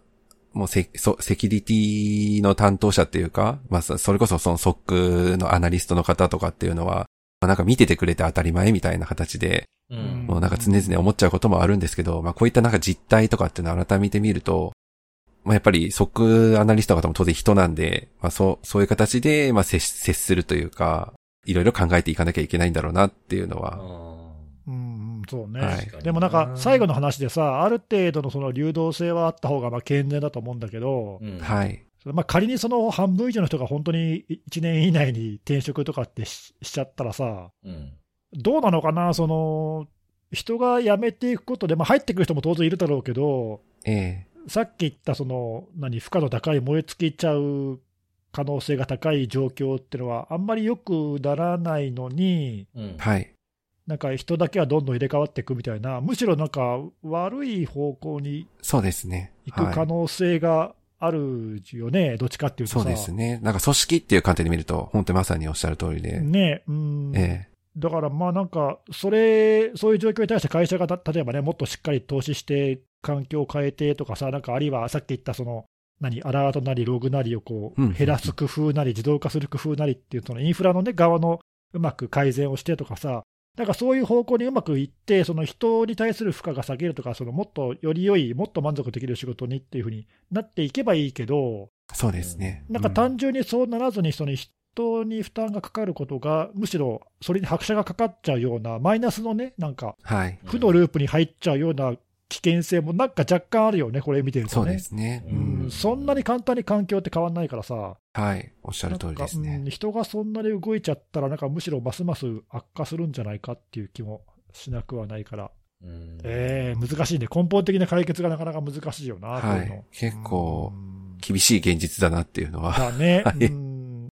もうセそセキュリティの担当者っていうか、まあ、そそれこそその SOC のアナリストの方とかっていうのは、まあ、なんか見ててくれて当たり前みたいな形で、うん。もうなんか常々思っちゃうこともあるんですけど、まあこういったなんか実態とかっていうのを改めて見ると、まあやっぱり即アナリストの方も当然人なんで、まあそう、そういう形で、まあ接し接するというか、いろいろ考えていかなきゃいけないんだろうなっていうのは、あうん、そうね。はいでもなんか、最後の話でさ、ある程度のその流動性はあった方がまあ健全だと思うんだけど、ーうんはい。まあ、仮にその半分以上の人が本当に1年以内に転職とかってししちゃったらさ、うん。どうなのかな、その人が辞めていくことで、まあ、入ってくる人も当然いるだろうけど、ええさっき言ったその何負荷の高い燃え尽きちゃう可能性が高い状況っていうのは、あんまり良くならないのに、うん。はい。なんか人だけはどんどん入れ替わっていくみたいな、むしろなんか悪い方向にそうですね。行く可はい。能性があるよね、どっちかっていうとさ。そうですね。なんか組織っていう観点で見ると、本当にまさにおっしゃる通りで、ねうん、えだからまあなんか、それ、そういう状況に対して会社がた例えばね、もっとしっかり投資して、環境を変えてとかさ、なんかあるいはさっき言ったその、何、アラートなりログなりをこうんう減らす工夫なり、自動化する工夫なりっていう、そのインフラの、ね、側のうまく改善をしてとかさ、なんかそういう方向にうまくいって、その人に対する負荷が下げるとか、そのもっとより良い、もっと満足できる仕事にっていうふうになっていけばいいけど、えそうですね。なんかう単純にそうならずに、その人に負担がかかることが、むしろそれに拍車がかかっちゃうような、マイナスのね、なんかはい。負のループに入っちゃうような危険性もなんか若干あるよね、これ見てるとね。そうですね。ううんん。そんなに簡単に環境って変わんないからさ、はい。おっしゃる通りですね。人がそんなに動いちゃったら、なんかむしろますます悪化するんじゃないかっていう気もしなくはないから、うんえー、難しいね、根本的な解決がなかなか難しいよな、はい。結構うん厳しい現実だなっていうのは。だね、はいうん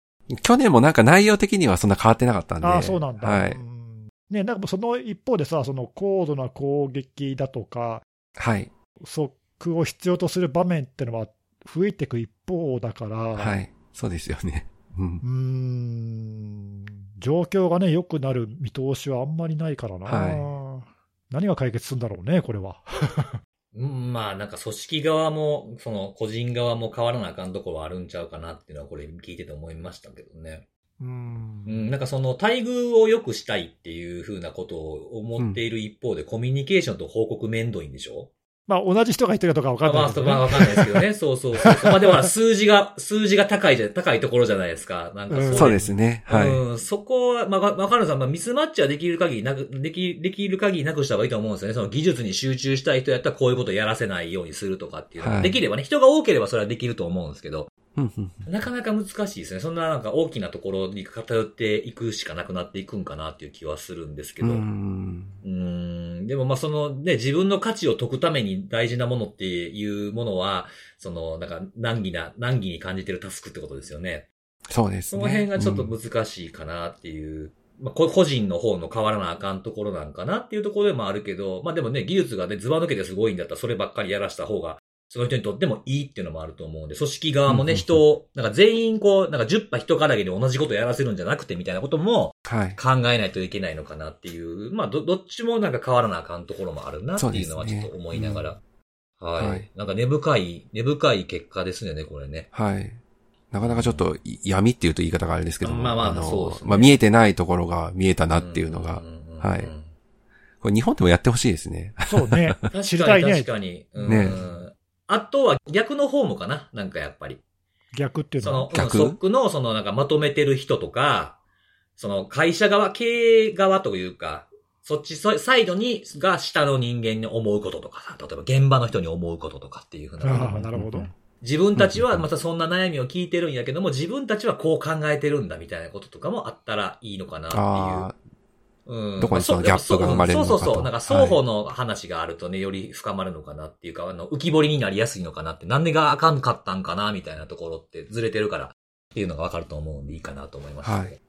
去年もなんか内容的にはそんな変わってなかったんで。ああ、そうなんだ。はい。うんね、なんかその一方でさ、その高度な攻撃だとか、はい。即を必要とする場面ってのは増えていく一方だから、はい。そうですよね。うんうー。ん、状況がね、良くなる見通しはあんまりないからな。は何が解決するんだろうね、これは。うん、まあなんか組織側も、その個人側も変わらなあかんところはあるんちゃうかなっていうのはこれ聞いてて思いましたけどね。うんうん、なんかその待遇を良くしたいっていうふうなことを思っている一方で、コミュニケーションと報告めんどいんでしょ？まあ、同じ人が言ってるかどうか分かんまあ、ないけど、ね。まあ、わかんないですけどね。そうそうそう。まあでも数字が、数字が高いじゃ、高いところじゃないですか。なんかうんいそうですね。はい。うん、そこは、まあ、わわかるさん、まあ、ミスマッチはできる限りなく、でき、できる限りなくした方がいいと思うんですよね。その技術に集中したい人やったらこういうことをやらせないようにするとかっていうのは、はいできればね、人が多ければそれはできると思うんですけど、うんうんなかなか難しいですね。そんななんか大きなところに偏っていくしかなくなっていくんかなっていう気はするんですけど。ううんん。んでもまあそのね、自分の価値を解くために大事なものっていうものは、そのなんか難儀な、難儀に感じてるタスクってことですよね。そうですね。その辺がちょっとうん難しいかなっていうまあ、こ個人の方の変わらなあかんところなんかなっていうところでもあるけど、まあでもね、技術がね、ズバ抜けてすごいんだったらそればっかりやらした方が、その人にとってもいいっていうのもあると思うんで、組織側もね、うんうんうん人を、なんか全員こう、なんか10羽人からげに同じことやらせるんじゃなくてみたいなこともはい。考えないといけないのかなっていう、まあど、どっちもなんか変わらなあかんところもあるなっていうのはちょっと思いながら。はい、はいなんか根深い、根深い結果ですよね、これね。はい。なかなかちょっとい闇っていうと言い方があれですけども。まあまあのそうですねまあ見えてないところが見えたなっていうのがん、んうんうんはいこれ日本でもやってほしいですね。そうね。知りたいね確かに。うんねあとは逆の方もかななんかやっぱり。逆っていうのは？その、。逆？ストックのそのなんかまとめてる人とか、その会社側、経営側というか、そっちそサイドに、が下の人間に思うこととかさ、例えば現場の人に思うこととかっていうふうな。ああ、なるほど。自分たちはまたそんな悩みを聞いてるんやけども、自分たちはこう考えてるんだみたいなこととかもあったらいいのかなっていう。あうんどこにそのギャップが生まれるのかとそうそうそう。なんか双方の話があるとね、より深まるのかなっていうか、あの、浮き彫りになりやすいのかなって、なんでがあかんかったんかなみたいなところってずれてるからっていうのがわかると思うんでいいかなと思います、はい。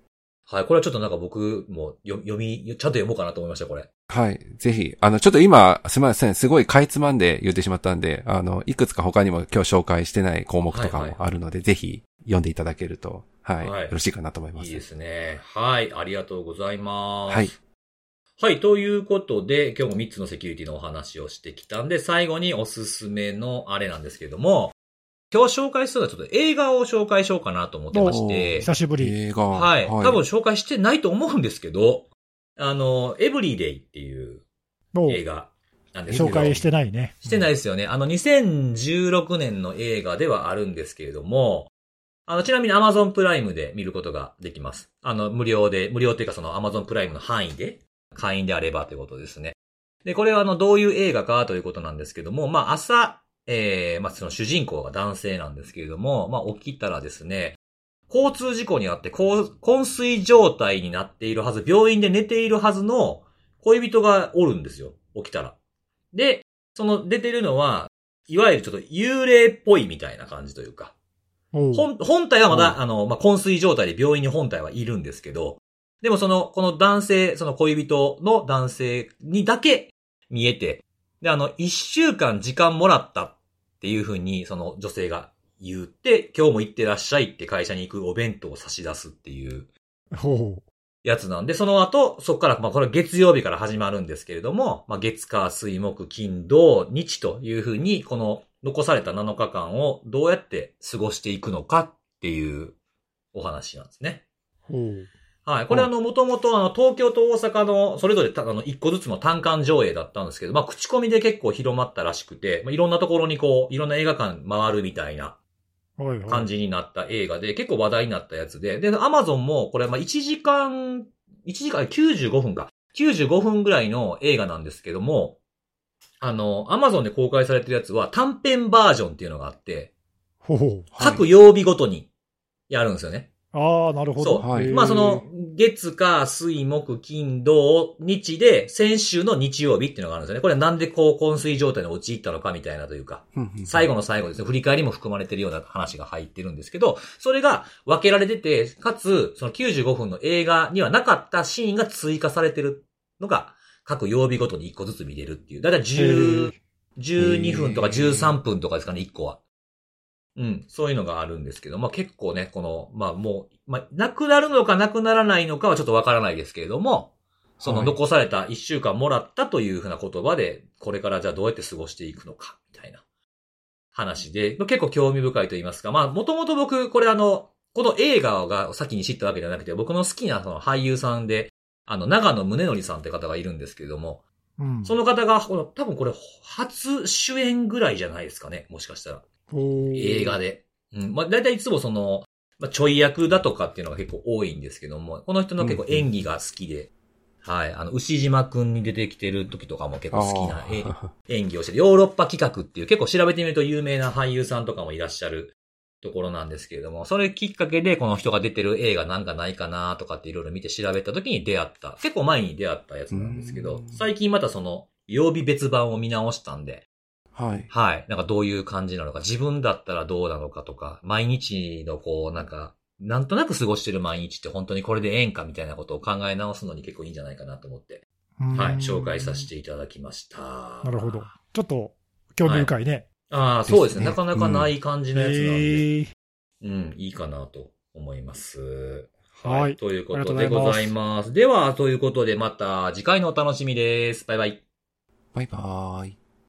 はい。これはちょっとなんか僕も読読み、ちゃんと読もうかなと思いました、これ。あ。はい。ぜひ。あの、ちょっと今、すみません。すごいかいつまんで言ってしまったんで、あの、いくつか他にも今日紹介してない項目とかはいはいもあるので、ぜひ読んでいただけると、はい。はいよろしいかなと思います。いいですね。はい。ありがとうございます。はい。はい。ということで、今日も3つのセキュリティのお話をしてきたんで、最後におすすめのあれなんですけれども、今日紹介するのはちょっと映画を紹介しようかなと思ってまして、久しぶり。映画。はい。多分紹介してないと思うんですけど、あの、エブリデイっていうもう映画なんですけど。紹介してないね。してないですよね。あの、2016年の映画ではあるんですけれども、あの、ちなみに Amazon プライムで見ることができます。あの、無料で、無料っていうかその Amazon プライムの範囲で、会員であればということですね。で、これはあの、どういう映画かということなんですけども、まあ、朝、えー、まあ、その主人公が男性なんですけれども、まあ、起きたらですね、交通事故にあって、こう昏睡状態になっているはず、病院で寝ているはずの恋人がおるんですよ。起きたら。で、その出てるのは、いわゆるちょっと幽霊っぽいみたいな感じというか、本、本体はまだ、うん。あの、まあ、昏睡状態で病院に本体はいるんですけど、でもその、この男性、その恋人の男性にだけ見えて、で、あの、一週間時間もらったっていうふうに、その女性が言って、今日も行ってらっしゃいって会社に行くお弁当を差し出すっていう。ほう。やつなんで、その後、そこから、まあこれ月曜日から始まるんですけれども、まあ月火水木金土日というふうに、この残された7日間をどうやって過ごしていくのかっていうお話なんですね。はい。これあの、もともとあの、東京と大阪の、それぞれたあの、一個ずつの単館上映だったんですけど、まあ、口コミで結構広まったらしくて、まあ、いろんなところにこう、いろんな映画館回るみたいな。感じになった映画で、結構話題になったやつで、で、アマゾンも、これ、まあ、1時間、1時間、95分か。95分ぐらいの映画なんですけども、あの、アマゾンで公開されてるやつは短編バージョンっていうのがあって、ほう。各曜日ごとにやるんですよね。ああ、なるほど。そうはいまあその、月か水木金土日で、先週の日曜日っていうのがあるんですよね。これはなんでこう昏睡状態に陥ったのかみたいなというか、最後の最後ですね、振り返りも含まれてるような話が入ってるんですけど、それが分けられてて、かつ、その95分の映画にはなかったシーンが追加されてるのが、各曜日ごとに1個ずつ見れるっていう。だいたい10、12分とか13分とかですかね、1個は。うん、そういうのがあるんですけど、まあ結構ね、この、まあもう、まあ、なくなるのかなくならないのかはちょっとわからないですけれども、そのはい残された1週間もらったというふうな言葉で、これからじゃあどうやって過ごしていくのか、みたいな話で、結構興味深いと言いますか、まあもともと僕、これあの、この映画が先に知ったわけじゃなくて、僕の好きなその俳優さんで、あの、長野宗則さんって方がいるんですけれども、うん。その方が、多分これ初主演ぐらいじゃないですかね、もしかしたら。映画で。うん。まあ、大体いつもその、まあ、ちょい役だとかっていうのが結構多いんですけども、この人の結構演技が好きで、はい。あの、牛島くんに出てきてる時とかも結構好きな演技をしてて、ヨーロッパ企画っていう結構調べてみると有名な俳優さんとかもいらっしゃるところなんですけれども、それきっかけでこの人が出てる映画なんかないかなとかっていろいろ見て調べた時に出会った、結構前に出会ったやつなんですけどう、ん最近またその曜日別版を見直したんで、はい。はい。なんかどういう感じなのか、自分だったらどうなのかとか、毎日のこう、なんか、なんとなく過ごしてる毎日って本当にこれでええんかみたいなことを考え直すのに結構いいんじゃないかなと思って、はい、紹介させていただきました。なるほど。ちょっと興味深いね。ああ、そうですね。なかなかない感じのやつなんで、へーうん、いいかなと思います。はいということでございます。では、ということでまた次回のお楽しみです。バイバイ。バイバーイ。